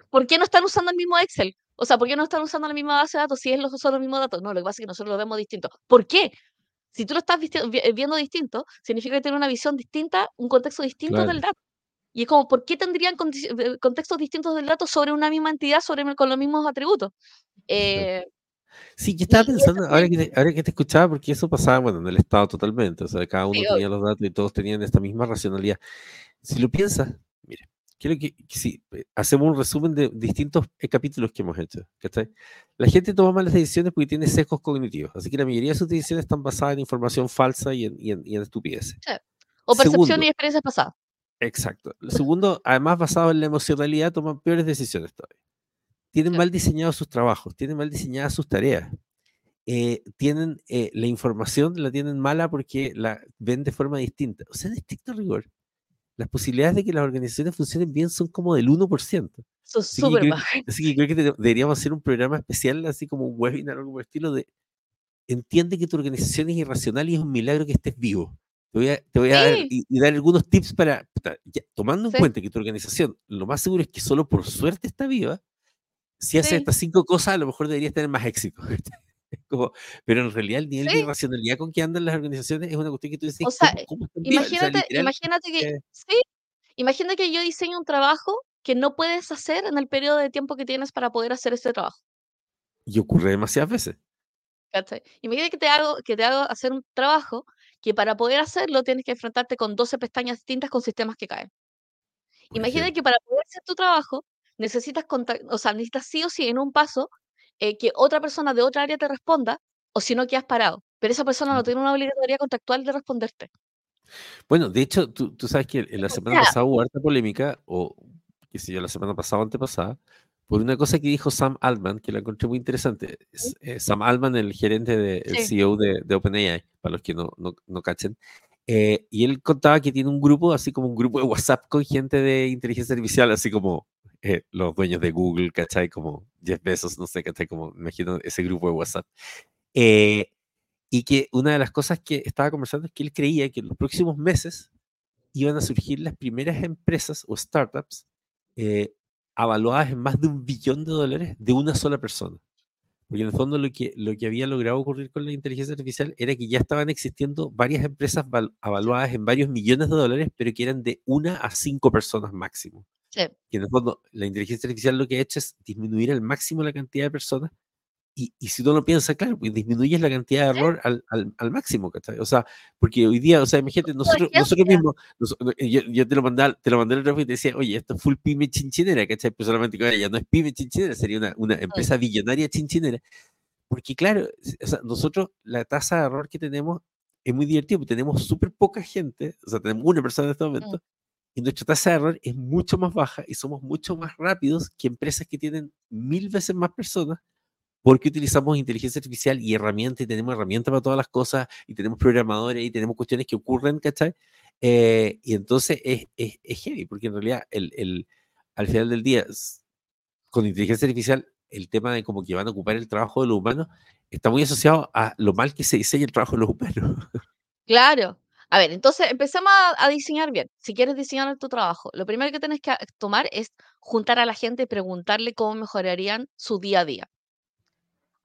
[SPEAKER 2] ¿por qué no están usando el mismo Excel? O sea, ¿por qué no están usando la misma base de datos si es los, son los mismos datos? No, lo que pasa es que nosotros lo vemos distinto. ¿Por qué? Si tú lo estás viendo distinto, significa que tiene una visión distinta, un contexto distinto del dato. Y es como, ¿por qué tendrían eh, contextos distintos del dato sobre una misma entidad, sobre con los mismos atributos? Eh,
[SPEAKER 1] Sí, yo estaba pensando, ahora que, te, ahora que te escuchaba, porque eso pasaba, bueno, en el Estado totalmente, o sea, cada uno tenía los datos y todos tenían esta misma racionalidad. Si lo piensas, quiero que, si eh, hacemos un resumen de distintos eh, capítulos que hemos hecho, ¿cachai? La gente toma malas decisiones porque tiene sesgos cognitivos, así que la mayoría de sus decisiones están basadas en información falsa y en, y en, y en estupideces.
[SPEAKER 2] O percepción y experiencias pasadas.
[SPEAKER 1] Exacto. segundo, además basado en la emocionalidad, toman peores decisiones todavía tienen mal diseñados sus trabajos, tienen mal diseñadas sus tareas, eh, tienen eh, la información la tienen mala porque la ven de forma distinta. O sea, en estricto rigor, las posibilidades de que las organizaciones funcionen bien son como del 1%.
[SPEAKER 2] Son súper
[SPEAKER 1] bajas. Así que creo que deberíamos hacer un programa especial, así como un webinar o algo por el estilo de entiende que tu organización es irracional y es un milagro que estés vivo. Te voy a, te voy a dar, y, dar algunos tips para, tomando en cuenta que tu organización, lo más seguro es que solo por suerte está viva, si haces estas cinco cosas, a lo mejor deberías tener más éxito. pero en realidad el nivel de irracionalidad con que andan las organizaciones es una cuestión que tú dices,
[SPEAKER 2] o sea, imagínate, imagínate que, sí, imagínate que yo diseño un trabajo que no puedes hacer en el periodo de tiempo que tienes para poder hacer ese trabajo.
[SPEAKER 1] Y ocurre demasiadas veces.
[SPEAKER 2] Imagínate que te hago, que te hago hacer un trabajo que para poder hacerlo tienes que enfrentarte con 12 pestañas distintas con sistemas que caen. Imagínate que para poder hacer tu trabajo necesitas, o sea, necesitas sí o sí en un paso eh, que otra persona de otra área te responda, o si no quedas parado. Pero esa persona no tiene una obligatoriedad contractual de responderte.
[SPEAKER 1] Bueno, de hecho, tú, tú sabes que en la semana pasada hubo harta polémica, o qué sé yo, la semana pasada o antepasada, por una cosa que dijo Sam Altman, que la encontré muy interesante. Eh, Sam Altman, el gerente, de, el CEO de, de, OpenAI, para los que no, no, no cachen. Eh, y él contaba que tiene un grupo, así como un grupo de WhatsApp con gente de inteligencia artificial, así como eh, los dueños de Google, ¿cachai? Como Jeff Bezos, no sé, ¿cachai? Como imagino ese grupo de WhatsApp. Eh, y que una de las cosas que estaba conversando es que él creía que en los próximos meses iban a surgir las primeras empresas o startups eh, avaluadas en más de un billón de dólares de una sola persona. Porque en el fondo lo que, lo que había logrado ocurrir con la inteligencia artificial era que ya estaban existiendo varias empresas avaluadas en varios millones de dólares, pero que eran de una a cinco personas máximo.
[SPEAKER 2] Sí.
[SPEAKER 1] Y en el fondo la inteligencia artificial lo que ha hecho es disminuir al máximo la cantidad de personas y, y, si uno lo piensa, claro, pues disminuyes la cantidad de error al, al, al, máximo, ¿cachai? O sea, porque hoy día, o sea, imagínate, nosotros, nosotros mismos, nosotros, yo, yo, te lo mandé, te lo mandé el otro y te decía, oye, esto es full pyme chinchinera, ¿cachai? Pero solamente que ya no es pyme chinchinera, sería una, una empresa billonaria chinchinera. Porque claro, o sea, nosotros la tasa de error que tenemos es muy divertida, porque tenemos súper poca gente, o sea, tenemos una persona en este momento, y nuestra tasa de error es mucho más baja y somos mucho más rápidos que empresas que tienen mil veces más personas porque utilizamos inteligencia artificial y herramientas, y tenemos herramientas para todas las cosas, y tenemos programadores, y tenemos cuestiones que ocurren, ¿cachai? Eh, y entonces es, es, es, heavy, porque en realidad el, el, al final del día, con inteligencia artificial, el tema de cómo que van a ocupar el trabajo de los humanos está muy asociado a lo mal que se diseña el trabajo de los humanos.
[SPEAKER 2] Claro. A ver, entonces empecemos a, a, diseñar bien. Si quieres diseñar tu trabajo, lo primero que tienes que tomar es juntar a la gente y preguntarle cómo mejorarían su día a día.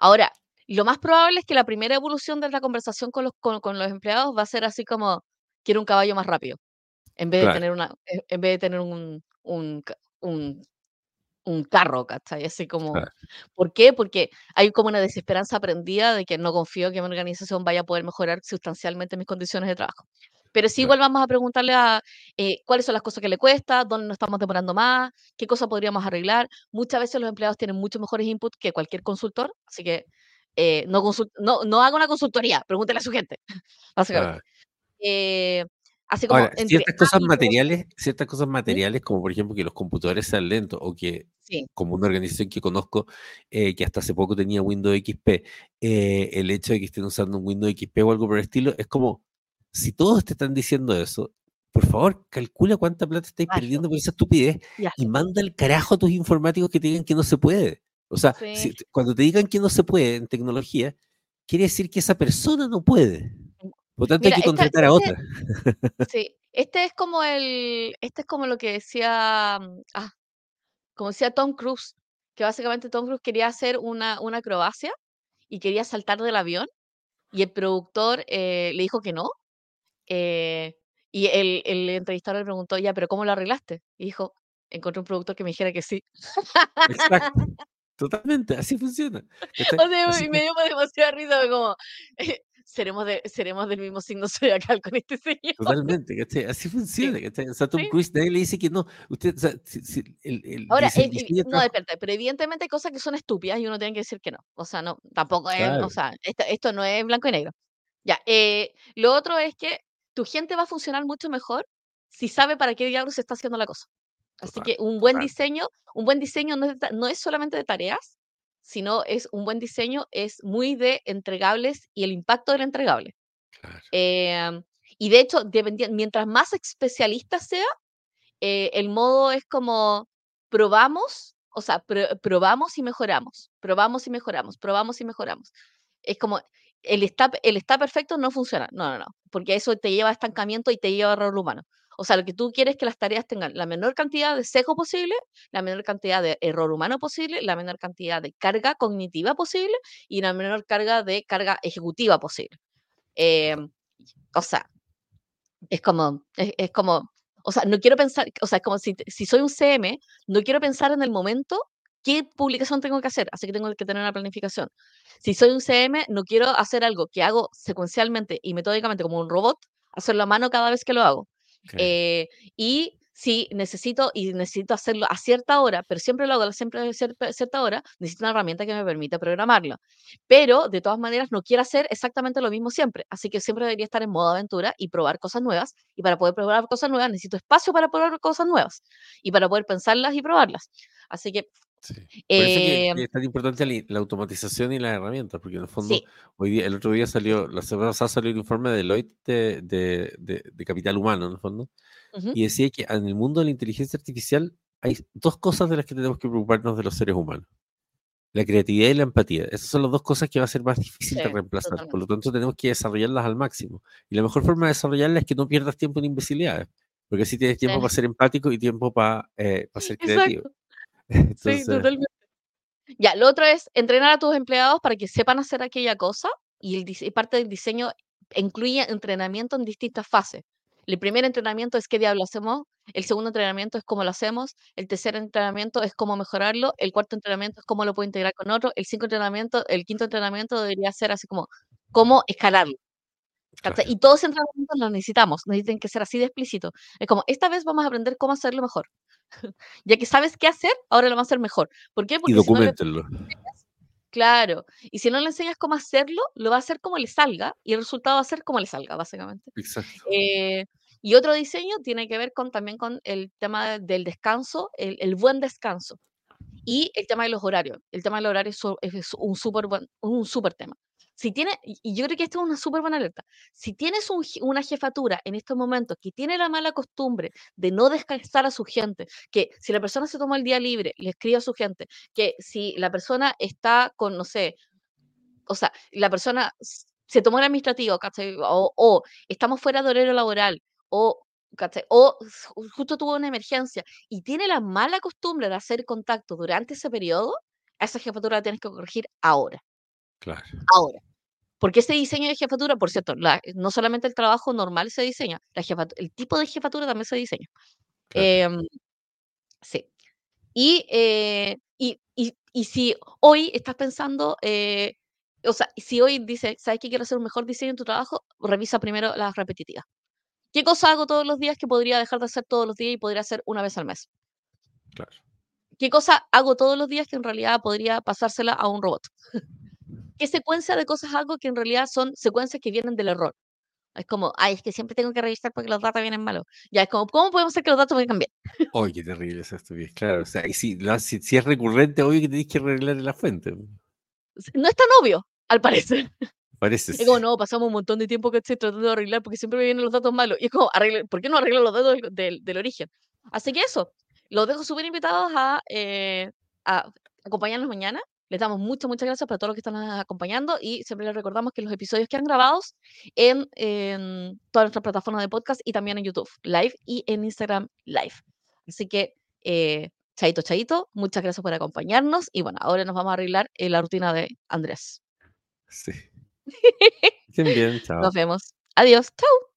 [SPEAKER 2] Ahora, lo más probable es que la primera evolución de la conversación con los, con, con los empleados va a ser así como, quiero un caballo más rápido, en vez
[SPEAKER 1] Claro.
[SPEAKER 2] de tener, una, eh, en vez de tener un, un, un, un carro, ¿cachai? Así como,
[SPEAKER 1] Claro.
[SPEAKER 2] ¿por qué? Porque hay como una desesperanza aprendida de que no confío que mi organización vaya a poder mejorar sustancialmente mis condiciones de trabajo. Pero sí, igual vamos a preguntarle a eh, cuáles son las cosas que le cuesta, dónde nos estamos demorando más, qué cosas podríamos arreglar. Muchas veces los empleados tienen mucho mejores inputs que cualquier consultor, así que eh, no, consul- no, no haga una consultoría, pregúntele a su gente, básicamente. Eh, así como
[SPEAKER 1] Ahora,
[SPEAKER 2] entre
[SPEAKER 1] ciertas cosas materiales, ciertas cosas
[SPEAKER 2] ¿Mm?
[SPEAKER 1] materiales, como por ejemplo que los computadores sean lentos, o que,
[SPEAKER 2] Sí,
[SPEAKER 1] como una organización que conozco, eh, que hasta hace poco tenía Windows XP, el hecho de que estén usando un Windows XP o algo por el estilo, es como, si todos te están diciendo eso, por favor, calcula cuánta plata estáis perdiendo por esa estupidez
[SPEAKER 2] y
[SPEAKER 1] manda el carajo a tus informáticos que te digan que no se puede. O sea,
[SPEAKER 2] Sí.
[SPEAKER 1] si- cuando te digan que no se puede en tecnología, quiere decir que esa persona no puede. Por lo tanto,
[SPEAKER 2] Mira,
[SPEAKER 1] hay que
[SPEAKER 2] esta-
[SPEAKER 1] contratar a
[SPEAKER 2] este-
[SPEAKER 1] otra.
[SPEAKER 2] Sí, este es como el, este es como lo que decía, mm, ah, como decía Tom Cruise, que básicamente Tom Cruise quería hacer una, una acrobacia y quería saltar del avión y el productor eh, le dijo que no. Eh, y el, el entrevistador le preguntó, ya, pero ¿cómo lo arreglaste? Y dijo, encontré un productor que me dijera que sí.
[SPEAKER 1] Exacto. Totalmente, así funciona.
[SPEAKER 2] O sea,
[SPEAKER 1] Así
[SPEAKER 2] me dio demasiada risa, como, seremos, de, seremos del mismo signo zodiacal con este señor.
[SPEAKER 1] totalmente, ¿cachai? Así funciona, ¿cachai? O sea, Tom
[SPEAKER 2] sí.
[SPEAKER 1] Cruise, nadie le dice que no. Usted, o sea, si- si el, el
[SPEAKER 2] Ahora, el- el-
[SPEAKER 1] de
[SPEAKER 2] no,
[SPEAKER 1] trabajo-
[SPEAKER 2] pero evidentemente hay cosas que son estúpidas y uno tiene que decir que no. O sea, no, tampoco es,
[SPEAKER 1] Claro.
[SPEAKER 2] o sea, esto, esto no es blanco y negro. Ya, eh, lo otro es que tu gente va a funcionar mucho mejor si sabe para qué diablos se está haciendo la cosa. Así
[SPEAKER 1] Total,
[SPEAKER 2] que un buen
[SPEAKER 1] total.
[SPEAKER 2] diseño, un buen diseño no es, no solamente de tareas, sino es un buen diseño, es muy de entregables y el impacto del entregable.
[SPEAKER 1] Claro.
[SPEAKER 2] Em, y de hecho, mientras más especialista sea, eh, el modo es como probamos, o sea, pr- probamos y mejoramos, probamos y mejoramos, probamos y mejoramos. Es como el está, el está perfecto no funciona. No, no, no, porque eso te lleva a estancamiento y te lleva a error humano. O sea, lo que tú quieres es que las tareas tengan la menor cantidad de sesgo posible, la menor cantidad de error humano posible, la menor cantidad de carga cognitiva posible y la menor carga de carga ejecutiva posible. Em, o sea, es como, es, es como, o sea, no quiero pensar, o sea, es como si, si soy un CM, no quiero pensar en el momento qué publicación tengo que hacer, así que tengo que tener una planificación. Si soy un CM, no quiero hacer algo que hago secuencialmente y metódicamente como un robot, hacerlo a mano cada vez que lo hago.
[SPEAKER 1] Ok.
[SPEAKER 2] Eh, y si necesito, y necesito hacerlo a cierta hora, pero siempre lo hago a siempre a cier- cierta hora, necesito una herramienta que me permita programarlo. Pero de todas maneras no quiero hacer exactamente lo mismo siempre, así que siempre debería estar en modo aventura y probar cosas nuevas. Y para poder probar cosas nuevas necesito espacio para probar cosas nuevas y para poder pensarlas y probarlas. Así que
[SPEAKER 1] Sí. Por eso que,
[SPEAKER 2] eh,
[SPEAKER 1] que es tan importante la, la automatización y las herramientas, porque en el fondo,
[SPEAKER 2] sí,
[SPEAKER 1] hoy día, el otro día salió, la semana pasada salió el informe de Deloitte de, de, de- de capital humano, en el fondo,
[SPEAKER 2] ujú,
[SPEAKER 1] y decía que en el mundo de la inteligencia artificial hay dos cosas de las que tenemos que preocuparnos de los seres humanos. La creatividad y la empatía. Esas son las dos cosas que va a ser más difícil de
[SPEAKER 2] sí,
[SPEAKER 1] reemplazar. Por
[SPEAKER 2] totalmente.
[SPEAKER 1] lo tanto, tenemos que desarrollarlas al máximo. Y la mejor forma de desarrollarlas es que no pierdas tiempo en imbecilidades. Porque así tienes tiempo
[SPEAKER 2] Sí,
[SPEAKER 1] para ser empático y tiempo para, eh, para ser creativo.
[SPEAKER 2] Exacto. Sí,
[SPEAKER 1] Entonces,
[SPEAKER 2] totalmente. Ya, lo otro es entrenar a tus empleados para que sepan hacer aquella cosa y, el, y parte del diseño incluye entrenamiento en distintas fases. El primer entrenamiento es qué diablo hacemos, el segundo entrenamiento es cómo lo hacemos, el tercer entrenamiento es cómo mejorarlo, el cuarto entrenamiento es cómo lo puedo integrar con otro, el cinco entrenamiento, el quinto entrenamiento debería ser así como cómo escalarlo. Y todos esos entrenamientos los necesitamos, necesitan que ser así de explícito. Es como, esta vez vamos a aprender cómo hacerlo mejor. ya que sabes qué hacer, ahora lo vamos a hacer mejor. ¿Por qué?
[SPEAKER 1] Porque y documentenlo.
[SPEAKER 2] Claro, y si no le enseñas cómo hacerlo, lo va a hacer como le salga y el resultado va a ser como le salga, básicamente.
[SPEAKER 1] Exacto.
[SPEAKER 2] Eh, y otro diseño tiene que ver con, también con el tema del descanso, el, buen descanso. Y el tema de los horarios. El tema del horario es, es un súper un super tema. Si tiene, y yo creo que esto es una súper buena alerta, si tienes una jefatura en estos momentos que tiene la mala costumbre de no descansar a su gente, que si la persona se toma el día libre, le escribe a su gente, que si la persona está con, no sé, o sea, la persona se tomó el administrativo, O, o estamos fuera de horario laboral, o o justo tuvo una emergencia y tiene la mala costumbre de hacer contacto durante ese periodo, esa jefatura la tienes que corregir ahora.
[SPEAKER 1] Claro.
[SPEAKER 2] Ahora. Porque ese diseño de jefatura, por cierto, no solamente el trabajo normal se diseña, la el tipo de jefatura también se diseña. Em, sí. Eh, y, y, y, si hoy estás pensando, eh, o sea, si hoy dices, ¿sabes que quiero hacer un mejor diseño en tu trabajo? Revisa primero las repetitivas. ¿Qué cosa hago todos los días que podría dejar de hacer todos los días y podría hacer una vez al mes?
[SPEAKER 1] Claro.
[SPEAKER 2] ¿Qué cosa hago todos los días que en realidad podría pasársela a un robot? qué secuencia de cosas hago que en realidad son secuencias que vienen del error. Es como, ay, es que siempre tengo que revisar porque los datos vienen malos. Ya, es como, ¿cómo podemos hacer que los datos vengan bien?
[SPEAKER 1] Oye, qué terrible es esto, bien, claro. O sea, y si, si, es recurrente, obvio que tenéis que arreglar la fuente.
[SPEAKER 2] No es tan obvio, al parecer.
[SPEAKER 1] Parece.
[SPEAKER 2] Es como, no, pasamos un montón de tiempo que estoy tratando de arreglar porque siempre me vienen los datos malos. Y es como, ¿por qué no arreglo los datos del, del, origen? Así que eso, los dejo súper invitados a, eh, a acompañarnos mañana les damos muchas, muchas gracias para todos los que están acompañando y siempre les recordamos que los episodios que han grabados en, en todas nuestras plataformas de podcast y también en YouTube Live y en Instagram Live. Así que, eh, chaito, chaito, muchas gracias por acompañarnos y bueno, ahora nos vamos a arreglar en la rutina de Andrés.
[SPEAKER 1] Sí. bien, chao.
[SPEAKER 2] Nos vemos. Adiós. Chao.